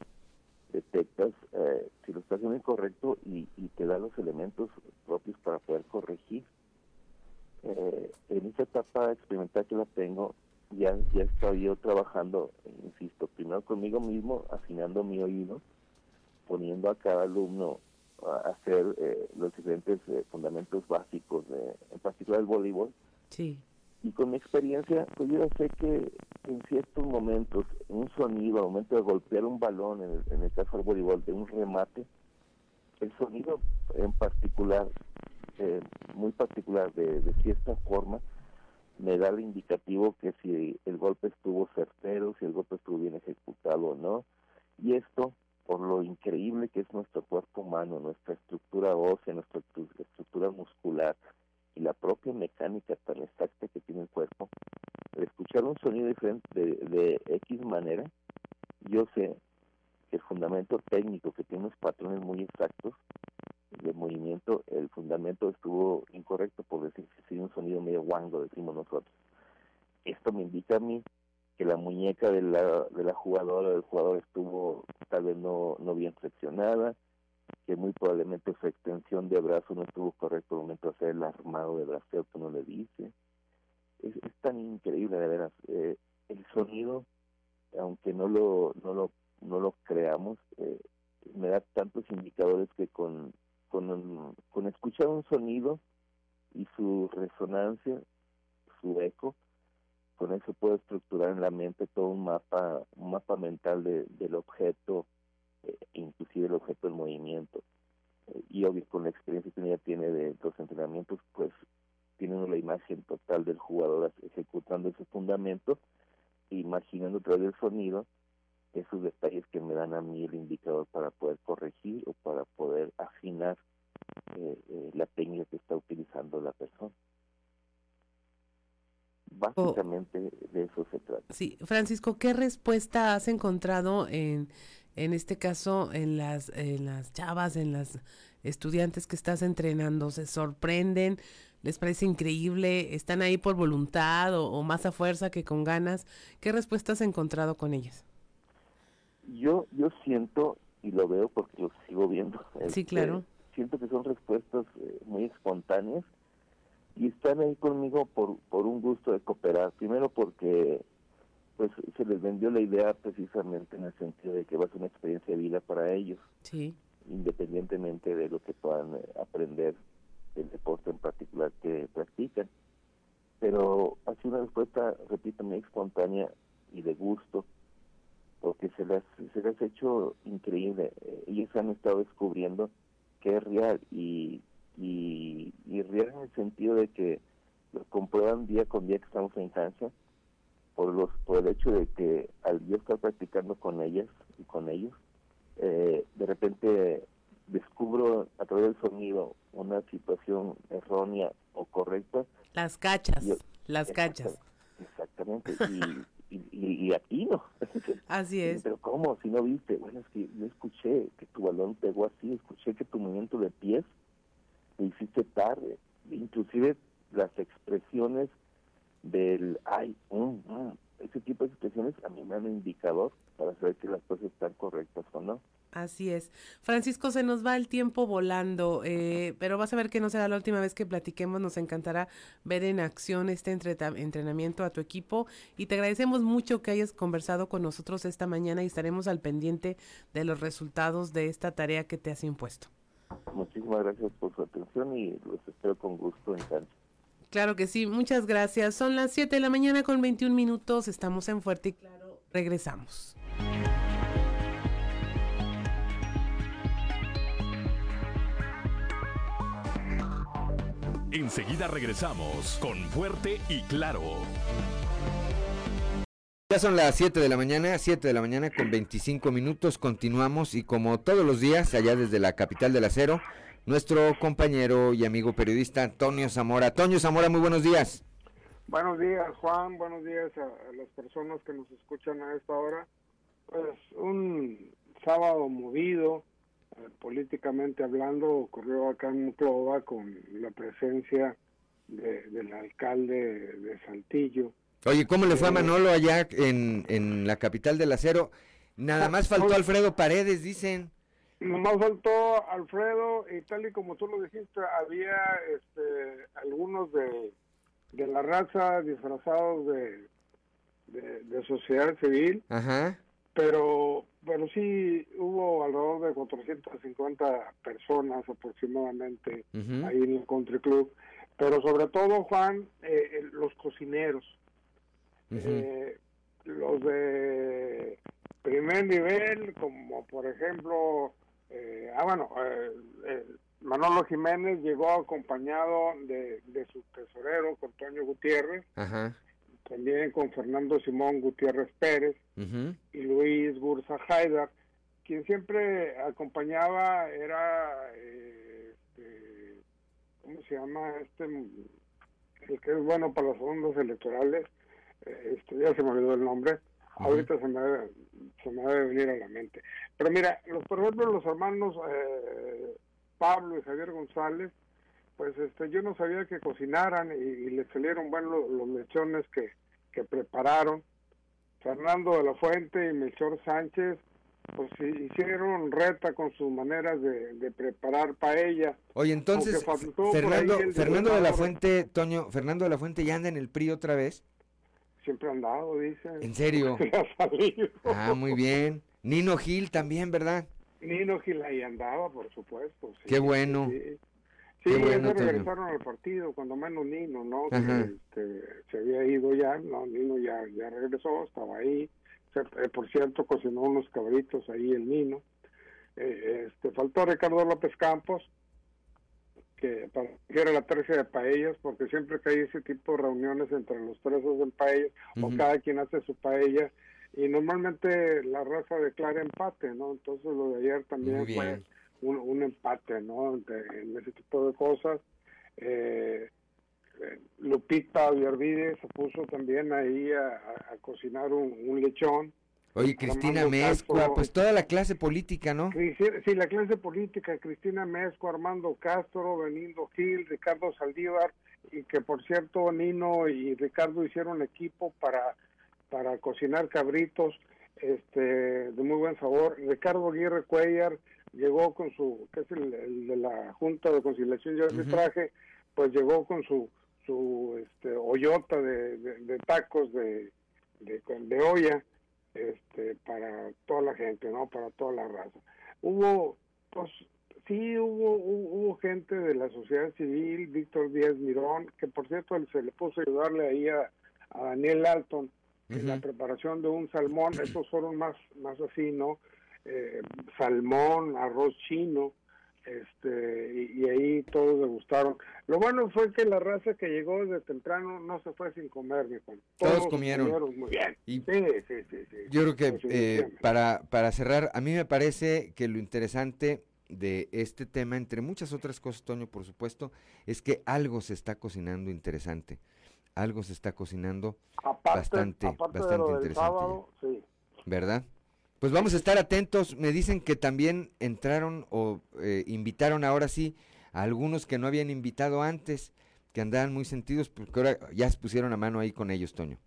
detectas eh, si lo está haciendo incorrecto y, y te da los elementos propios para poder corregir Eh, en esta etapa experimental que la tengo ya ya estoy yo trabajando insisto primero conmigo mismo afinando mi oído poniendo a cada alumno hacer eh, los diferentes eh, fundamentos básicos de, en particular el voleibol Sí. y con mi experiencia, pues yo sé que en ciertos momentos, un sonido, al momento de golpear un balón, en el, en el caso del voleibol, de un remate, el sonido en particular, eh, muy particular, de, de cierta forma, me da el indicativo que si el golpe estuvo certero, si el golpe estuvo bien ejecutado o no. Y esto, por lo increíble que es nuestro cuerpo humano, nuestra estructura ósea, nuestra estru- estructura muscular, y la propia mecánica tan exacta que tiene el cuerpo, al escuchar un sonido diferente de, de X manera, yo sé que el fundamento técnico que tiene unos patrones muy exactos de movimiento, el fundamento estuvo incorrecto, por decir que sí, un sonido medio guango, decimos nosotros. Esto me indica a mí que la muñeca de la, de la jugadora o del jugador estuvo tal vez no, no bien flexionada, que muy probablemente su extensión de brazo no estuvo correcto al momento de hacer el armado de braceo que uno le dice. Es, es tan increíble, de veras. Eh, el sonido, aunque no lo, no lo, no lo creamos, eh, me da tantos indicadores que con, con, con escuchar un sonido y su resonancia, su eco, con eso puedo estructurar en la mente todo un mapa, un mapa mental de, del objeto, eh, inclusive el objeto del movimiento. Eh, y obvio, con la experiencia que uno tiene de los entrenamientos, pues tiene la imagen total del jugador ejecutando ese fundamento, imaginando a través del sonido esos detalles que me dan a mí el indicador para poder corregir o para poder afinar eh, eh, la técnica que está utilizando la persona. Básicamente de eso se trata. Sí, Francisco, ¿qué respuesta has encontrado en, en este caso en las, en las chavas, en las estudiantes que estás entrenando? ¿Se sorprenden? ¿Les parece increíble? ¿Están ahí por voluntad o, o más a fuerza que con ganas? ¿Qué respuesta has encontrado con ellas? Yo yo siento y lo veo porque lo sigo viendo. Sí, este, claro. Siento que son respuestas eh, muy espontáneas y están ahí conmigo por, por un gusto de cooperar. Primero porque pues se les vendió la idea precisamente en el sentido de que va a ser una experiencia de vida para ellos, Sí. independientemente de lo que puedan eh, aprender del deporte en particular que practican. Pero ha sido una respuesta, repito, muy espontánea y de gusto, porque se les, se les ha hecho increíble. Eh, Ellos han estado descubriendo que es real y, y, y real en el sentido de que lo comprueban día con día que estamos en cancha por los por el hecho de que al yo estar practicando con ellas y con ellos eh, de repente descubro a través del sonido una situación errónea o correcta Las cachas, Yo- las cachas. exactamente y, y, y, y aquí no *laughs* Así es. pero cómo si no viste bueno es que yo escuché que tu balón pegó así escuché que tu movimiento de pies hiciste tarde inclusive las expresiones del ay mm, mm, ese tipo de expresiones a mí me dan un indicador para saber que las cosas están correctas o no Así es. Francisco, se nos va el tiempo volando, eh, pero vas a ver que no será la última vez que platiquemos. Nos encantará ver en acción este entrenamiento a tu equipo y te agradecemos mucho que hayas conversado con nosotros esta mañana y estaremos al pendiente de los resultados de esta tarea que te has impuesto. Muchísimas gracias por su atención y los espero con gusto en cancha Claro que sí, muchas gracias. Son las 7 de la mañana con 21 minutos. Estamos en Fuerte y Claro. Regresamos. Enseguida regresamos con Fuerte y Claro. Ya son las 7 de la mañana, 7 de la mañana con 25 minutos, continuamos y como todos los días, allá desde la capital del acero, nuestro compañero y amigo periodista Antonio Zamora. Antonio Zamora, muy buenos días. Buenos días, Juan. Buenos días a, las personas que nos escuchan a esta hora. Pues un sábado movido, eh, políticamente hablando, ocurrió acá en Monclova con la presencia de- del alcalde de Saltillo. Oye, ¿cómo le fue a Manolo allá en, en la capital del acero? Nada más faltó Alfredo Paredes, dicen. Nomás faltó Alfredo y tal y como tú lo dijiste, había este, algunos de, de la raza disfrazados de, de, de sociedad civil, Ajá. pero pero sí hubo alrededor de 450 personas aproximadamente ahí en el country club, pero sobre todo Juan, eh, eh, los cocineros, Eh, los de primer nivel, como por ejemplo, eh, ah bueno, eh, Manolo Jiménez llegó acompañado de, de su tesorero, con Toño Gutiérrez, Ajá. también con Fernando Simón Gutiérrez Pérez y Luis Gursa Haidar. Quien siempre acompañaba era, eh, este, ¿cómo se llama? Este, el que es bueno para las ondas electorales, este, ya se me olvidó el nombre, ahorita se me, debe, se me debe venir a la mente. Pero mira, los, por ejemplo, los hermanos eh, Pablo y Javier González, pues este, yo no sabía que cocinaran y, y les salieron buenos los, los lechones que, que prepararon. Fernando de la Fuente y Melchor Sánchez, pues hicieron reta con sus maneras de, de preparar paella. Oye, entonces, Fernando, Fernando de la Fuente, Toño, Fernando de la Fuente ya anda en el PRI otra vez. Siempre han dado, dicen. ¿En serio? *laughs* Ha salido. Ah, muy bien. Nino Gil también, ¿verdad? Nino Gil ahí andaba, por supuesto. sí, Qué bueno. Sí, Qué Sí, bueno, esos Toño. regresaron al partido, cuando menos Nino, ¿no? Este, se había ido ya, no, Nino ya, ya regresó, estaba ahí. Eh, por cierto, cocinó unos cabritos ahí el Nino. Eh, este, faltó Ricardo López Campos, que para que era la tercia de paellas, porque siempre que hay ese tipo de reuniones entre los tres hacen paellas, o cada quien hace su paella, y normalmente la raza declara empate, ¿no? Entonces lo de ayer también fue un, un empate, ¿no? De- en ese tipo de cosas. Eh, eh, Lupita Villarvide se puso también ahí a, a- a cocinar un, un lechón. Oye, Cristina Mezcua, Castro. pues toda la clase política, ¿no? Sí, la clase política, Cristina Mezco, Armando Castro, Benindo Gil, Ricardo Saldívar, y que por cierto Nino y Ricardo hicieron equipo para, para cocinar cabritos este, de muy buen sabor. Ricardo Aguirre Cuellar llegó con su, que es el, el de la Junta de Conciliación y Arbitraje, pues llegó con su su este, hoyota de, de- de tacos de, de olla este, para toda la gente, ¿no? Para toda la raza. Hubo, pues, sí hubo, hubo, hubo gente de la sociedad civil, Víctor Díaz Mirón, que por cierto se le puso a ayudarle ahí a, a Daniel Alton en la preparación de un salmón, estos fueron más, más así, ¿no? Eh, salmón, arroz chino, este, y, y ahí todos degustaron. Lo bueno fue que la raza que llegó desde temprano no se fue sin comer, mi Juan. Todos comieron. muy bien. Y- sí, sí, sí, sí. Yo creo que eh, para, para cerrar, a mí me parece que lo interesante de este tema, entre muchas otras cosas, Toño, por supuesto, es que algo se está cocinando interesante. Algo se está cocinando aparte, bastante, aparte de bastante lo del interesante. sábado, sí. ¿verdad? Pues vamos a estar atentos. Me dicen que también entraron o eh, invitaron ahora sí a algunos que no habían invitado antes, que andaban muy sentidos, porque ahora ya se pusieron a mano ahí con ellos, Toño.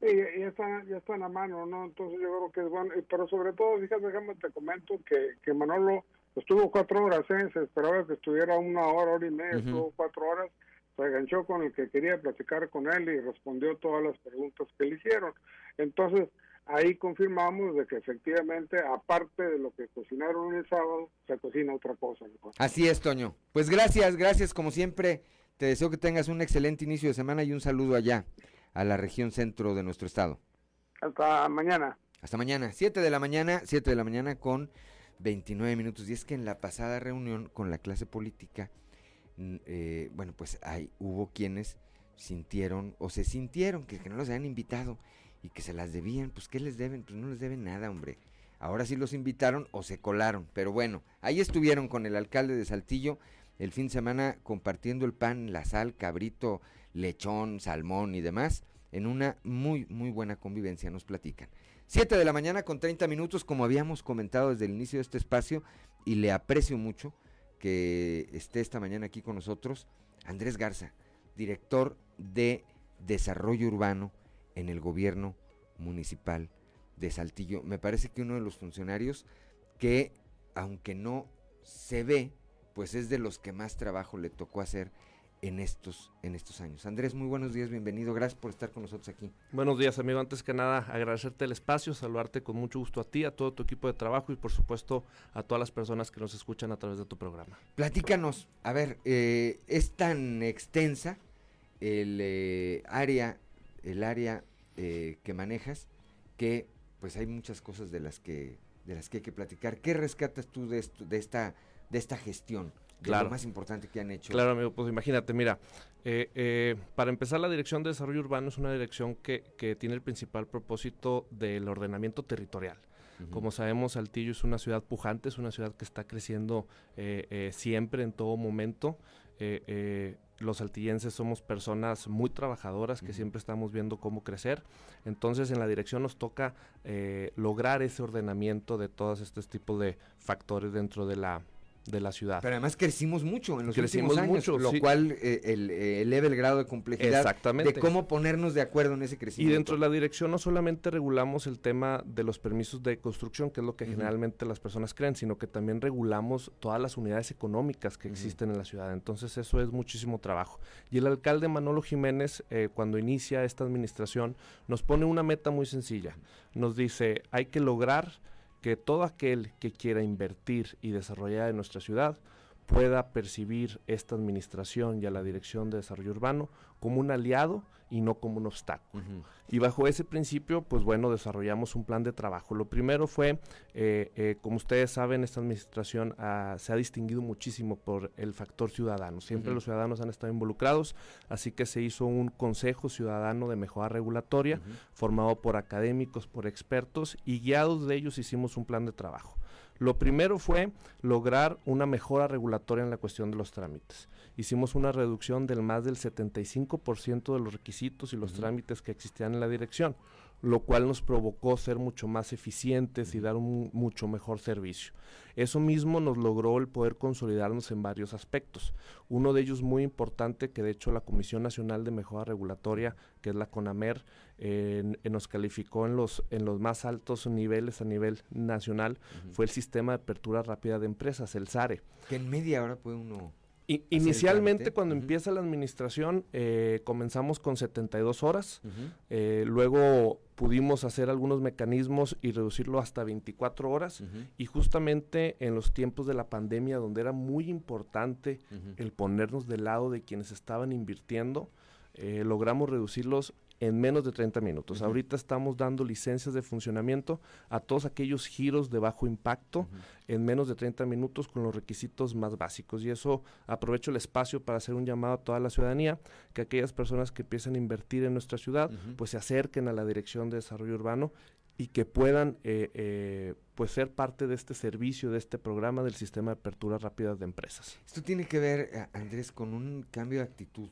Sí, ya están, ya están a mano, ¿no? Entonces yo creo que es bueno. Pero sobre todo, fíjate, déjame te comento que, que Manolo estuvo cuatro horas, ¿eh? Se esperaba que estuviera una hora, hora y media, Ujú. estuvo cuatro horas. Se enganchó con el que quería platicar con él y respondió todas las preguntas que le hicieron. Entonces, ahí confirmamos de que efectivamente, aparte de lo que cocinaron el sábado, se cocina otra cosa. Así es, Toño. Pues gracias, gracias como siempre. Te deseo que tengas un excelente inicio de semana y un saludo allá a la región centro de nuestro estado. Hasta mañana. Hasta mañana, 7 de la mañana, 7 de la mañana con 29 minutos. Y es que en la pasada reunión con la clase política, mm, eh, bueno, pues hay, hubo quienes sintieron o se sintieron que, que no los habían invitado y que se las debían. Pues, ¿qué les deben? Pues no les deben nada, hombre. Ahora sí los invitaron o se colaron. Pero bueno, ahí estuvieron con el alcalde de Saltillo el fin de semana compartiendo el pan, la sal, cabrito, lechón, salmón y demás en una muy, muy buena convivencia, nos platican. 7 de la mañana con 30 minutos, como habíamos comentado desde el inicio de este espacio, y le aprecio mucho que esté esta mañana aquí con nosotros, Andrés Garza, director de Desarrollo Urbano en el gobierno municipal de Saltillo. Me parece que uno de los funcionarios que, aunque no se ve, pues es de los que más trabajo le tocó hacer en estos, en estos años. Andrés, muy buenos días, bienvenido, gracias por estar con nosotros aquí. Buenos días, amigo. Antes que nada, agradecerte el espacio, saludarte con mucho gusto a ti, a todo tu equipo de trabajo y por supuesto a todas las personas que nos escuchan a través de tu programa. Platícanos, a ver, eh, es tan extensa el eh, área, el área eh, que manejas que pues hay muchas cosas de las que de las que hay que platicar. ¿Qué rescatas tú de esto, de esta de esta gestión? De Claro. lo más importante que han hecho. Claro, amigo, pues imagínate, mira, eh, eh, para empezar, la Dirección de Desarrollo Urbano es una dirección que, que tiene el principal propósito del ordenamiento territorial. Como sabemos, Saltillo es una ciudad pujante, es una ciudad que está creciendo eh, siempre, en todo momento. Los saltillenses somos personas muy trabajadoras que siempre estamos viendo cómo crecer. Entonces, en la dirección nos toca eh, lograr ese ordenamiento de todos estos tipos de factores dentro de la, de la ciudad. Pero además crecimos mucho en los Crecimos últimos años, mucho, lo sí. cual eh, el- eh, eleva el grado de complejidad Exactamente. de cómo ponernos de acuerdo en ese Y crecimiento. dentro de la dirección no solamente regulamos el tema de los permisos de construcción, que es lo que generalmente las personas creen, sino que también regulamos todas las unidades económicas que existen en la ciudad. Entonces eso es muchísimo trabajo. Y el alcalde Manolo Jiménez, eh, cuando inicia esta administración, nos pone una meta muy sencilla. Nos dice, hay que lograr que todo aquel que quiera invertir y desarrollar en nuestra ciudad pueda percibir esta administración y a la Dirección de Desarrollo Urbano como un aliado y no como un obstáculo. Y bajo ese principio, pues bueno, desarrollamos un plan de trabajo. Lo primero fue, eh, eh, como ustedes saben, esta administración ah, se ha distinguido muchísimo por el factor ciudadano. Siempre los ciudadanos han estado involucrados, así que se hizo un Consejo Ciudadano de Mejora Regulatoria, formado por académicos, por expertos, y guiados de ellos hicimos un plan de trabajo. Lo primero fue lograr una mejora regulatoria en la cuestión de los trámites. Hicimos una reducción del más del 75% de los requisitos y los trámites que existían en la dirección, lo cual nos provocó ser mucho más eficientes y dar un mucho mejor servicio. Eso mismo nos logró el poder consolidarnos en varios aspectos. Uno de ellos muy importante, que de hecho la Comisión Nacional de Mejora Regulatoria, que es la CONAMER, eh, nos calificó en los, en los más altos niveles a nivel nacional, fue el Sistema de Apertura Rápida de Empresas, el SARE. Que en media hora puede uno I- inicialmente, cuando empieza la administración, eh, comenzamos con 72 horas. Ujú. eh, luego pudimos hacer algunos mecanismos y reducirlo hasta 24 horas. Y justamente en los tiempos de la pandemia, donde era muy importante el ponernos del lado de quienes estaban invirtiendo, eh, logramos reducirlos en menos de 30 minutos. Ahorita estamos dando licencias de funcionamiento a todos aquellos giros de bajo impacto en menos de 30 minutos con los requisitos más básicos. Y eso aprovecho el espacio para hacer un llamado a toda la ciudadanía, que aquellas personas que empiezan a invertir en nuestra ciudad, pues se acerquen a la Dirección de Desarrollo Urbano y que puedan eh, eh, pues ser parte de este servicio, de este programa del sistema de apertura rápida de empresas. Esto tiene que ver, a- Andrés, con un cambio de actitud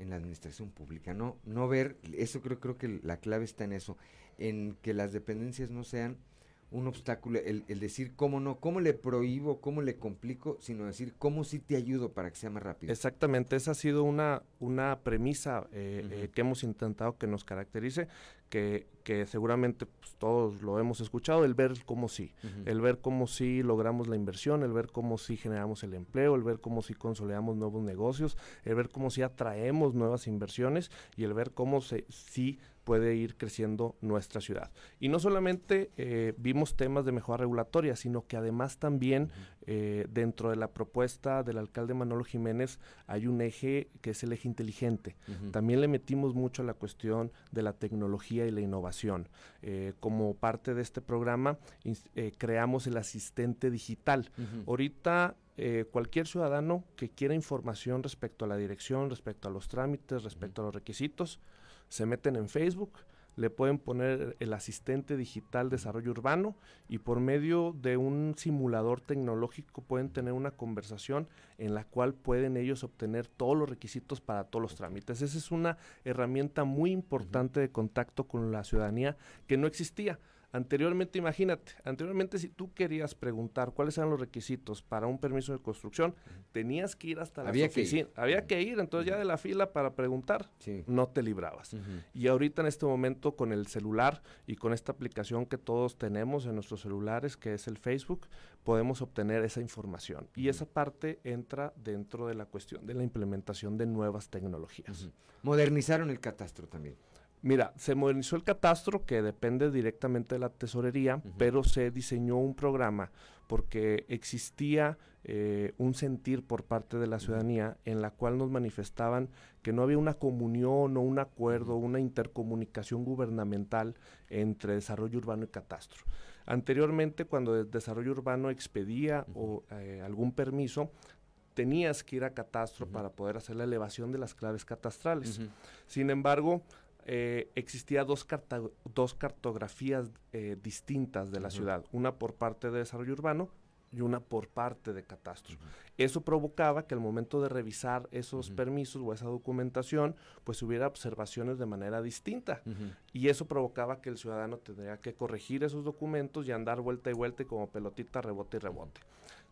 en la administración pública, no, no ver, eso creo, creo que la clave está en eso, en que las dependencias no sean un obstáculo, el, el decir cómo no, cómo le prohíbo, cómo le complico, sino decir cómo sí te ayudo para que sea más rápido. Exactamente, esa ha sido una, una premisa eh, eh, que hemos intentado que nos caracterice, que, que seguramente pues, todos lo hemos escuchado, el ver cómo sí, el ver cómo sí logramos la inversión, el ver cómo sí generamos el empleo, el ver cómo sí consolidamos nuevos negocios, el ver cómo sí atraemos nuevas inversiones y el ver cómo se, sí puede ir creciendo nuestra ciudad. Y no solamente eh, vimos temas de mejora regulatoria, sino que además también eh, dentro de la propuesta del alcalde Manolo Jiménez hay un eje que es el eje inteligente. También le metimos mucho a la cuestión de la tecnología y la innovación. Eh, como parte de este programa creamos el asistente digital. Ahorita eh, cualquier ciudadano que quiera información respecto a la dirección, respecto a los trámites, respecto a los requisitos, se meten en Facebook, le pueden poner el asistente digital desarrollo urbano y por medio de un simulador tecnológico pueden tener una conversación en la cual pueden ellos obtener todos los requisitos para todos los trámites. Esa es una herramienta muy importante de contacto con la ciudadanía que no existía. Anteriormente, imagínate, anteriormente si tú querías preguntar cuáles eran los requisitos para un permiso de construcción, tenías que ir hasta la Había que oficina. Había que ir, entonces ya de la fila para preguntar, Sí. no te librabas. Y ahorita en este momento con el celular y con esta aplicación que todos tenemos en nuestros celulares, que es el Facebook, podemos obtener esa información. Y esa parte entra dentro de la cuestión de la implementación de nuevas tecnologías. Modernizaron el catastro también. Mira, se modernizó el catastro que depende directamente de la tesorería, pero se diseñó un programa porque existía eh, un sentir por parte de la ciudadanía en la cual nos manifestaban que no había una comunión o un acuerdo, una intercomunicación gubernamental entre desarrollo urbano y catastro. Anteriormente, cuando el desarrollo urbano expedía o, eh, algún permiso, tenías que ir a catastro para poder hacer la elevación de las claves catastrales. Sin embargo, eh, existía dos, carta- dos cartografías eh, distintas de la ciudad, una por parte de desarrollo urbano y una por parte de catastro. Eso provocaba que al momento de revisar esos permisos o esa documentación, pues hubiera observaciones de manera distinta. Y eso provocaba que el ciudadano tendría que corregir esos documentos y andar vuelta y vuelta y como pelotita rebote y rebote.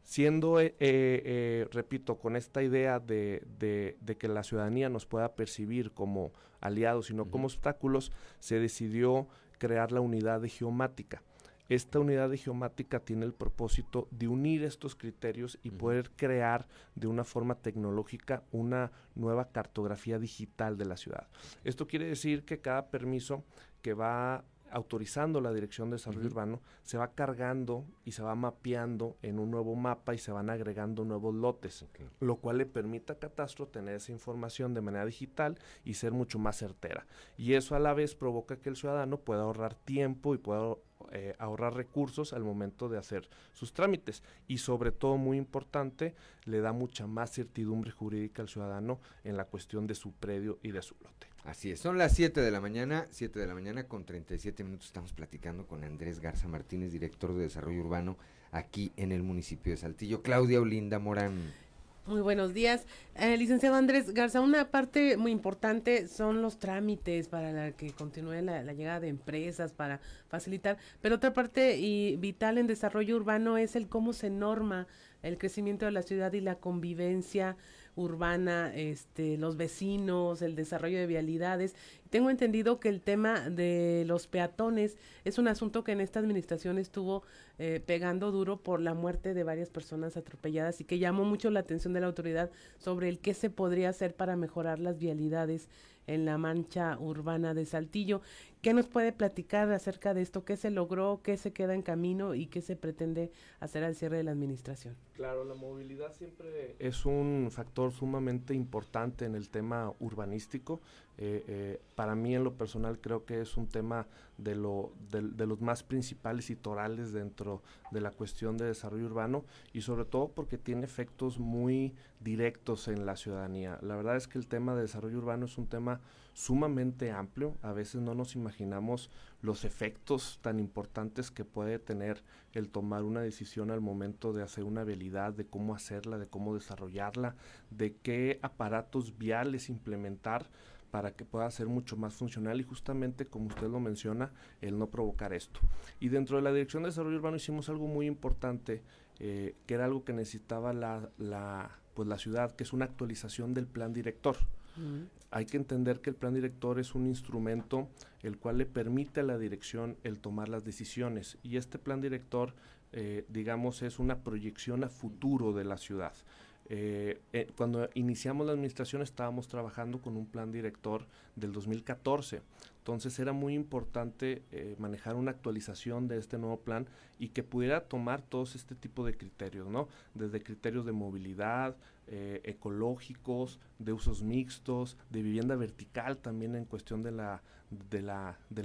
Siendo, eh, eh, repito, con esta idea de, de- de que la ciudadanía nos pueda percibir como aliados y no como obstáculos, se decidió crear la unidad de geomática. Esta unidad de geomática tiene el propósito de unir estos criterios y poder crear de una forma tecnológica una nueva cartografía digital de la ciudad. Esto quiere decir que cada permiso que va autorizando la Dirección de Desarrollo. Urbano se va cargando y se va mapeando en un nuevo mapa y se van agregando nuevos lotes, lo cual le permite a Catastro tener esa información de manera digital y ser mucho más certera. Y eso a la vez provoca que el ciudadano pueda ahorrar tiempo y pueda eh, ahorrar recursos al momento de hacer sus trámites. Y sobre todo, muy importante, le da mucha más certidumbre jurídica al ciudadano en la cuestión de su predio y de su lote. Así es, son las 7 de la mañana, 7 de la mañana con 37 minutos. Estamos platicando con Andrés Garza Martínez, director de Desarrollo Urbano aquí en el municipio de Saltillo. Claudia Olinda Morán. Muy buenos días. Eh, licenciado Andrés Garza, una parte muy importante son los trámites para la que continúe la, la llegada de empresas, para facilitar, pero otra parte y vital en desarrollo urbano es el cómo se norma el crecimiento de la ciudad y la convivencia urbana, este, los vecinos, el desarrollo de vialidades. Tengo entendido que el tema de los peatones es un asunto que en esta administración estuvo eh, pegando duro por la muerte de varias personas atropelladas y que llamó mucho la atención de la autoridad sobre el qué se podría hacer para mejorar las vialidades en la mancha urbana de Saltillo. ¿Qué nos puede platicar acerca de esto? ¿Qué se logró? ¿Qué se queda en camino? ¿Y qué se pretende hacer al cierre de la administración? Claro, la movilidad siempre es un factor sumamente importante en el tema urbanístico. Eh, eh, para mí en lo personal creo que es un tema de, lo, de, los más principales y torales dentro de la cuestión de desarrollo urbano y sobre todo porque tiene efectos muy directos en la ciudadanía. La verdad es que el tema de desarrollo urbano es un tema sumamente amplio, a veces no nos imaginamos los efectos tan importantes que puede tener el tomar una decisión al momento de hacer una vialidad, de cómo hacerla, de cómo desarrollarla, de qué aparatos viales implementar para que pueda ser mucho más funcional y justamente como usted lo menciona, el no provocar esto. Y dentro de la Dirección de Desarrollo Urbano hicimos algo muy importante, eh, que era algo que necesitaba la, la, pues la ciudad, que es una actualización del plan director. Hay que entender que el plan director es un instrumento el cual le permite a la dirección el tomar las decisiones y este plan director, eh, digamos, es una proyección a futuro de la ciudad. Eh, eh, cuando iniciamos la administración estábamos trabajando con un plan director del 2014. Entonces era muy importante eh, manejar una actualización de este nuevo plan y que pudiera tomar todos este tipo de criterios, ¿no? Desde criterios de movilidad, ecológicos, de usos mixtos, de vivienda vertical también en cuestión de la de la, de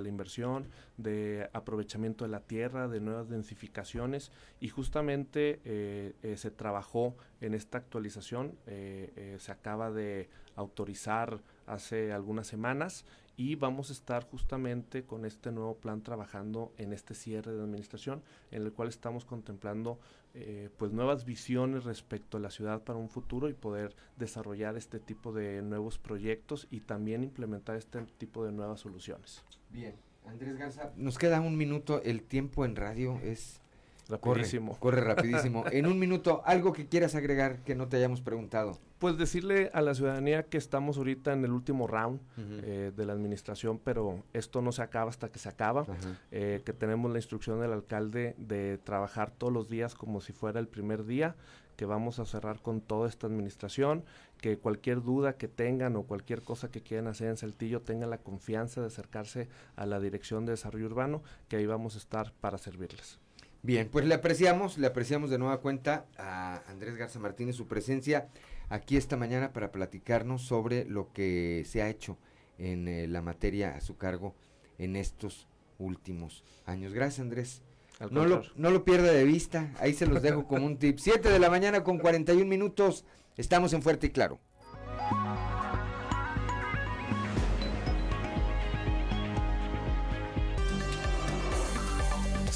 la, inversión, de aprovechamiento de la tierra, de nuevas densificaciones y justamente eh, eh, se trabajó en esta actualización, eh, se acaba de autorizar hace algunas semanas y vamos a estar justamente con este nuevo plan trabajando en este cierre de administración en el cual estamos contemplando eh, pues nuevas visiones respecto a la ciudad para un futuro y poder desarrollar este tipo de nuevos proyectos y también implementar este tipo de nuevas soluciones. Bien, Andrés Garza, nos queda un minuto, el tiempo en radio es Rapidísimo. Corre, rapidísimo. *laughs* en un minuto, algo que quieras agregar que no te hayamos preguntado. Pues decirle a la ciudadanía que estamos ahorita en el último round eh, de la administración, pero esto no se acaba hasta que se acaba, eh, que tenemos la instrucción del alcalde de trabajar todos los días como si fuera el primer día, que vamos a cerrar con toda esta administración, que cualquier duda que tengan o cualquier cosa que quieran hacer en Saltillo tengan la confianza de acercarse a la Dirección de Desarrollo Urbano, que ahí vamos a estar para servirles. Bien, pues le apreciamos, le apreciamos de nueva cuenta a Andrés Garza Martínez su presencia aquí esta mañana para platicarnos sobre lo que se ha hecho en eh, la materia a su cargo en estos últimos años. Gracias Andrés. No lo, no lo pierda de vista, ahí se los dejo como un tip. *laughs* Siete de la mañana con 41 minutos, estamos en Fuerte y Claro.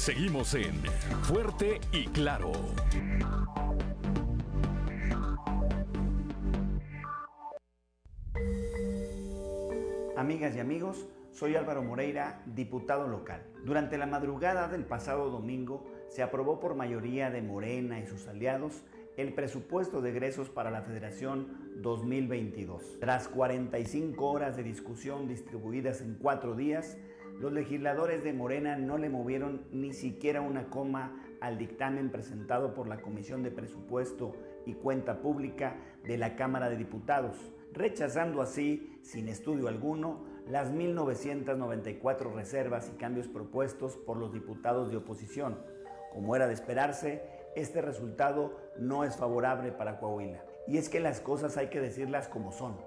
Seguimos en Fuerte y Claro. Amigas y amigos, soy Álvaro Moreira, diputado local. Durante la madrugada del pasado domingo se aprobó por mayoría de Morena y sus aliados el presupuesto de egresos para la Federación 2022. Tras 45 horas de discusión distribuidas en cuatro días, los legisladores de Morena no le movieron ni siquiera una coma al dictamen presentado por la Comisión de Presupuesto y Cuenta Pública de la Cámara de Diputados, rechazando así, sin estudio alguno, las 1.994 reservas y cambios propuestos por los diputados de oposición. Como era de esperarse, este resultado no es favorable para Coahuila. Y es que las cosas hay que decirlas como son.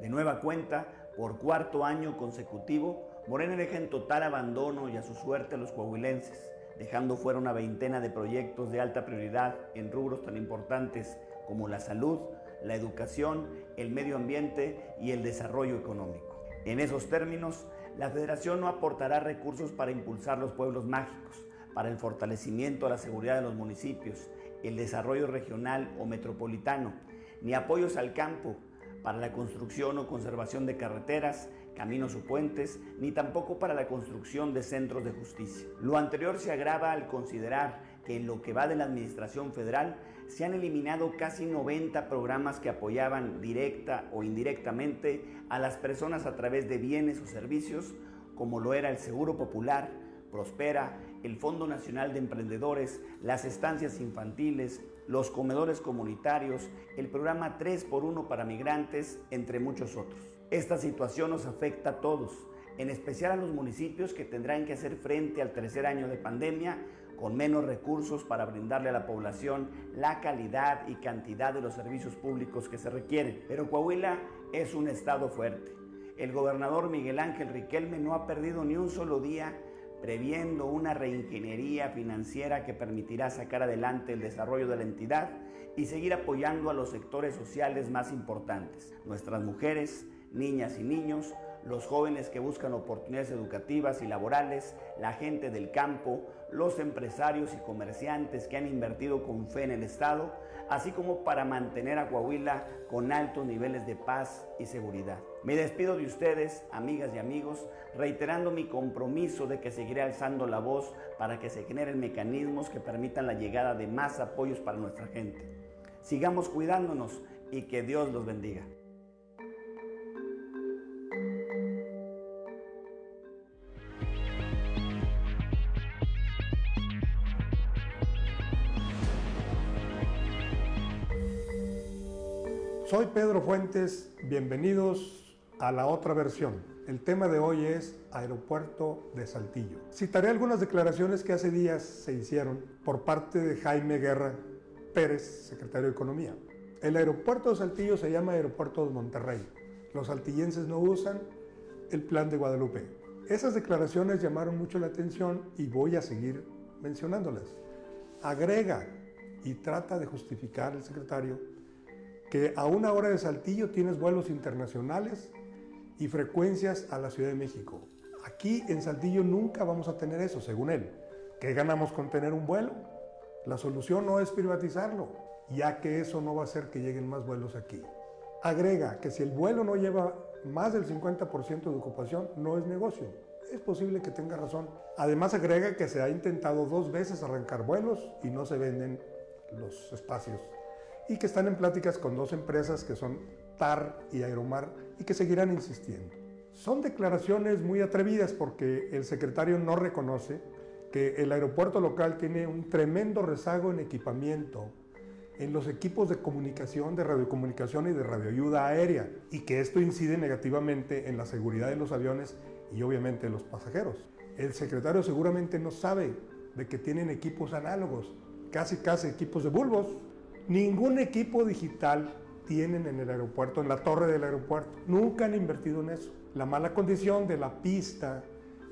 De nueva cuenta, por cuarto año consecutivo, Morena deja en total abandono y a su suerte a los coahuilenses, dejando fuera una veintena de proyectos de alta prioridad en rubros tan importantes como la salud, la educación, el medio ambiente y el desarrollo económico. En esos términos, la federación no aportará recursos para impulsar los pueblos mágicos, para el fortalecimiento de la seguridad de los municipios, el desarrollo regional o metropolitano, ni apoyos al campo, para la construcción o conservación de carreteras, caminos o puentes, ni tampoco para la construcción de centros de justicia. Lo anterior se agrava al considerar que en lo que va de la Administración Federal se han eliminado casi 90 programas que apoyaban directa o indirectamente a las personas a través de bienes o servicios, como lo era el Seguro Popular, Prospera, el Fondo Nacional de Emprendedores, las estancias infantiles, los comedores comunitarios, el programa 3x1 para migrantes, entre muchos otros. Esta situación nos afecta a todos, en especial a los municipios que tendrán que hacer frente al tercer año de pandemia con menos recursos para brindarle a la población la calidad y cantidad de los servicios públicos que se requieren. Pero Coahuila es un estado fuerte. El gobernador Miguel Ángel Riquelme no ha perdido ni un solo día previendo una reingeniería financiera que permitirá sacar adelante el desarrollo de la entidad y seguir apoyando a los sectores sociales más importantes, nuestras mujeres, niñas y niños, los jóvenes que buscan oportunidades educativas y laborales, la gente del campo, los empresarios y comerciantes que han invertido con fe en el Estado, así como para mantener a Coahuila con altos niveles de paz y seguridad. Me despido de ustedes, amigas y amigos, reiterando mi compromiso de que seguiré alzando la voz para que se generen mecanismos que permitan la llegada de más apoyos para nuestra gente. Sigamos cuidándonos y que Dios los bendiga. Soy Pedro Fuentes, bienvenidos a la otra versión. El tema de hoy es Aeropuerto de Saltillo. Citaré algunas declaraciones que hace días se hicieron por parte de Jaime Guerra Pérez, secretario de Economía. El aeropuerto de Saltillo se llama Aeropuerto de Monterrey. Los saltillenses no usan el plan de Guadalupe. Esas declaraciones llamaron mucho la atención y voy a seguir mencionándolas. Agrega y trata de justificar el secretario que a una hora de Saltillo tienes vuelos internacionales y frecuencias a la Ciudad de México. Aquí en Saltillo nunca vamos a tener eso, según él. ¿Qué ganamos con tener un vuelo? La solución no es privatizarlo, ya que eso no va a hacer que lleguen más vuelos aquí. Agrega que si el vuelo no lleva más del 50% de ocupación, no es negocio. Es posible que tenga razón. Además agrega que se ha intentado dos veces arrancar vuelos y no se venden los espacios y que están en pláticas con dos empresas que son TAR y Aeromar y que seguirán insistiendo. Son declaraciones muy atrevidas porque el secretario no reconoce que el aeropuerto local tiene un tremendo rezago en equipamiento, en los equipos de comunicación, de radiocomunicación y de radioayuda aérea, y que esto incide negativamente en la seguridad de los aviones y obviamente de los pasajeros. El secretario seguramente no sabe de que tienen equipos análogos, casi casi equipos de bulbos, Ningún equipo digital tienen en el aeropuerto, en la torre del aeropuerto. Nunca han invertido en eso. La mala condición de la pista,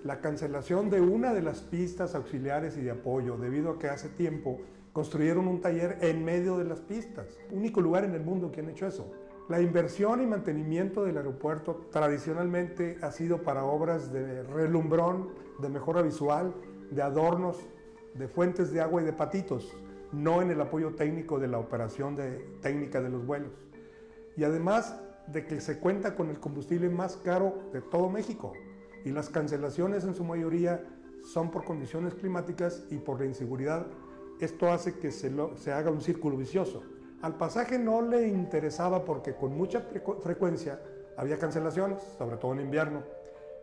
la cancelación de una de las pistas auxiliares y de apoyo, debido a que hace tiempo construyeron un taller en medio de las pistas. Único lugar en el mundo que han hecho eso. La inversión y mantenimiento del aeropuerto tradicionalmente ha sido para obras de relumbrón, de mejora visual, de adornos, de fuentes de agua y de patitos no en el apoyo técnico de la operación técnica de los vuelos. Y además de que se cuenta con el combustible más caro de todo México y las cancelaciones en su mayoría son por condiciones climáticas y por la inseguridad. Esto hace que se, se haga un círculo vicioso. Al pasaje no le interesaba porque con mucha frecuencia había cancelaciones, sobre todo en invierno.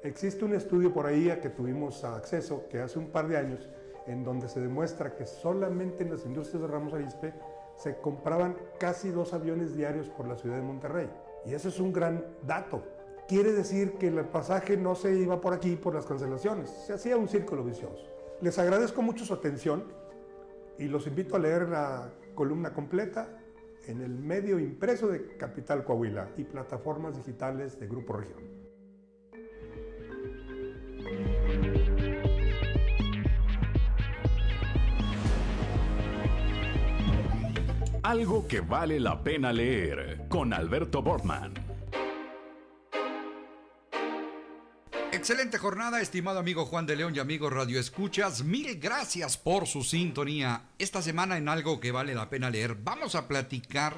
Existe un estudio por ahí a que tuvimos acceso que hace un par de años en donde se demuestra que solamente en las industrias de Ramos Arizpe se compraban casi dos aviones diarios por la ciudad de Monterrey. Y eso es un gran dato. Quiere decir que el pasaje no se iba por aquí por las cancelaciones, se hacía un círculo vicioso. Les agradezco mucho su atención y los invito a leer la columna completa en el medio impreso de Capital Coahuila y plataformas digitales de Grupo Región. Algo que vale la pena leer con Alberto Bortman. Excelente jornada, estimado amigo Juan de León y amigo Radio Escuchas. Mil gracias por su sintonía. Esta semana en algo que vale la pena leer, vamos a platicar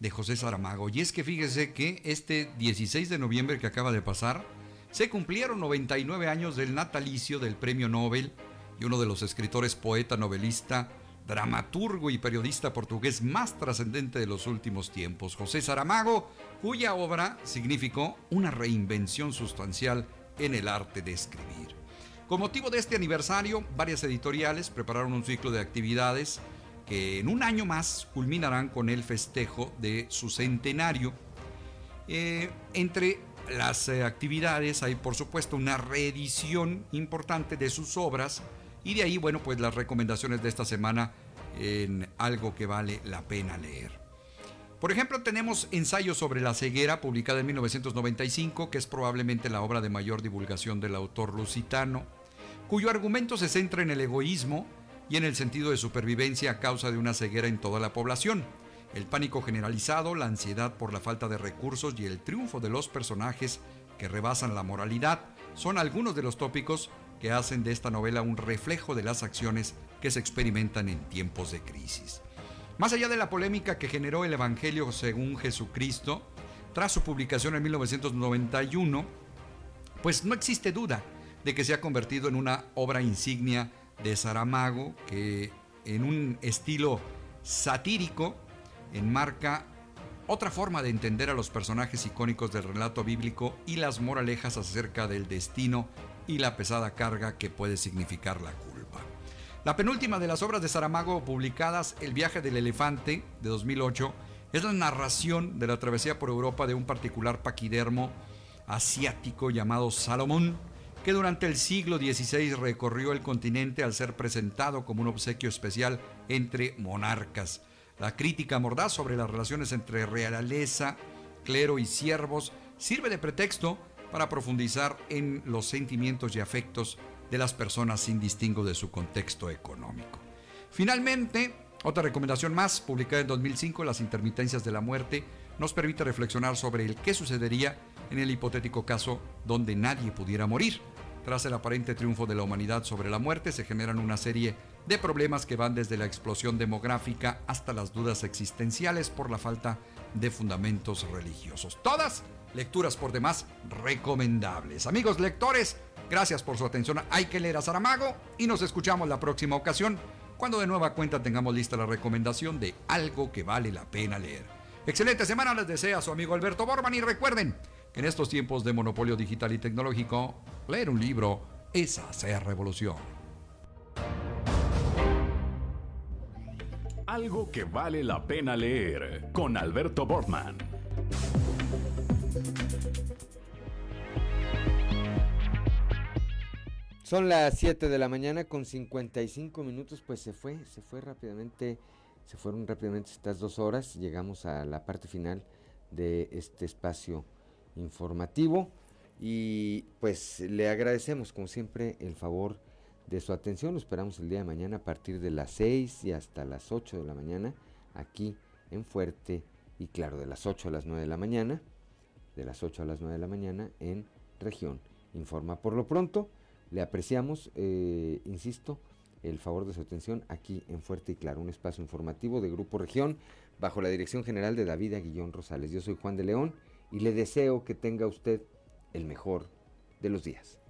de José Saramago. Y es que fíjese que este 16 de noviembre que acaba de pasar, se cumplieron 99 años del natalicio del premio Nobel y uno de los escritores poeta novelista dramaturgo y periodista portugués más trascendente de los últimos tiempos, José Saramago, cuya obra significó una reinvención sustancial en el arte de escribir. Con motivo de este aniversario, varias editoriales prepararon un ciclo de actividades que en un año más culminarán con el festejo de su centenario. Eh, entre las eh, actividades hay por supuesto una reedición importante de sus obras y de ahí, bueno, pues las recomendaciones de esta semana en algo que vale la pena leer. Por ejemplo, tenemos Ensayo sobre la ceguera, publicada en 1995, que es probablemente la obra de mayor divulgación del autor lusitano, cuyo argumento se centra en el egoísmo y en el sentido de supervivencia a causa de una ceguera en toda la población, el pánico generalizado, la ansiedad por la falta de recursos y el triunfo de los personajes que rebasan la moralidad son algunos de los tópicos que hacen de esta novela un reflejo de las acciones que se experimentan en tiempos de crisis. Más allá de la polémica que generó el Evangelio según Jesucristo, tras su publicación en 1991, pues no existe duda de que se ha convertido en una obra insignia de Saramago que en un estilo satírico enmarca otra forma de entender a los personajes icónicos del relato bíblico y las moralejas acerca del destino y la pesada carga que puede significar la culpa. La penúltima de las obras de Saramago publicadas, El viaje del elefante, de 2008, es la narración de la travesía por Europa de un particular paquidermo asiático llamado Salomón, que durante el siglo XVI recorrió el continente al ser presentado como un obsequio especial entre monarcas. La crítica mordaz sobre las relaciones entre realeza, clero y siervos sirve de pretexto para profundizar en los sentimientos y afectos de las personas sin distingo de su contexto económico. Finalmente, otra recomendación más, publicada en 2005, Las intermitencias de la muerte, nos permite reflexionar sobre el qué sucedería en el hipotético caso donde nadie pudiera morir. Tras el aparente triunfo de la humanidad sobre la muerte, se generan una serie de problemas que van desde la explosión demográfica hasta las dudas existenciales por la falta de fundamentos religiosos. Todas lecturas por demás recomendables. Amigos lectores, gracias por su atención. Hay que leer a Saramago y nos escuchamos la próxima ocasión cuando de nueva cuenta tengamos lista la recomendación de algo que vale la pena leer. Excelente semana les desea su amigo Alberto Borman y recuerden que en estos tiempos de monopolio digital y tecnológico, leer un libro es hacer revolución. Algo que vale la pena leer con Alberto Bortman. Son las 7 de la mañana con 55 minutos, pues se fue, se fue rápidamente, se fueron rápidamente estas dos horas, llegamos a la parte final de este espacio informativo y pues le agradecemos como siempre el favor de su atención, lo esperamos el día de mañana a partir de las 6 y hasta las 8 de la mañana aquí en Fuerte y claro, de las 8 a las 9 de la mañana, de las 8 a las 9 de la mañana en región. Informa por lo pronto. Le apreciamos, eh, insisto, el favor de su atención aquí en Fuerte y Claro, un espacio informativo de Grupo Región bajo la dirección general de David Aguillón Rosales. Yo soy Juan de León y le deseo que tenga usted el mejor de los días.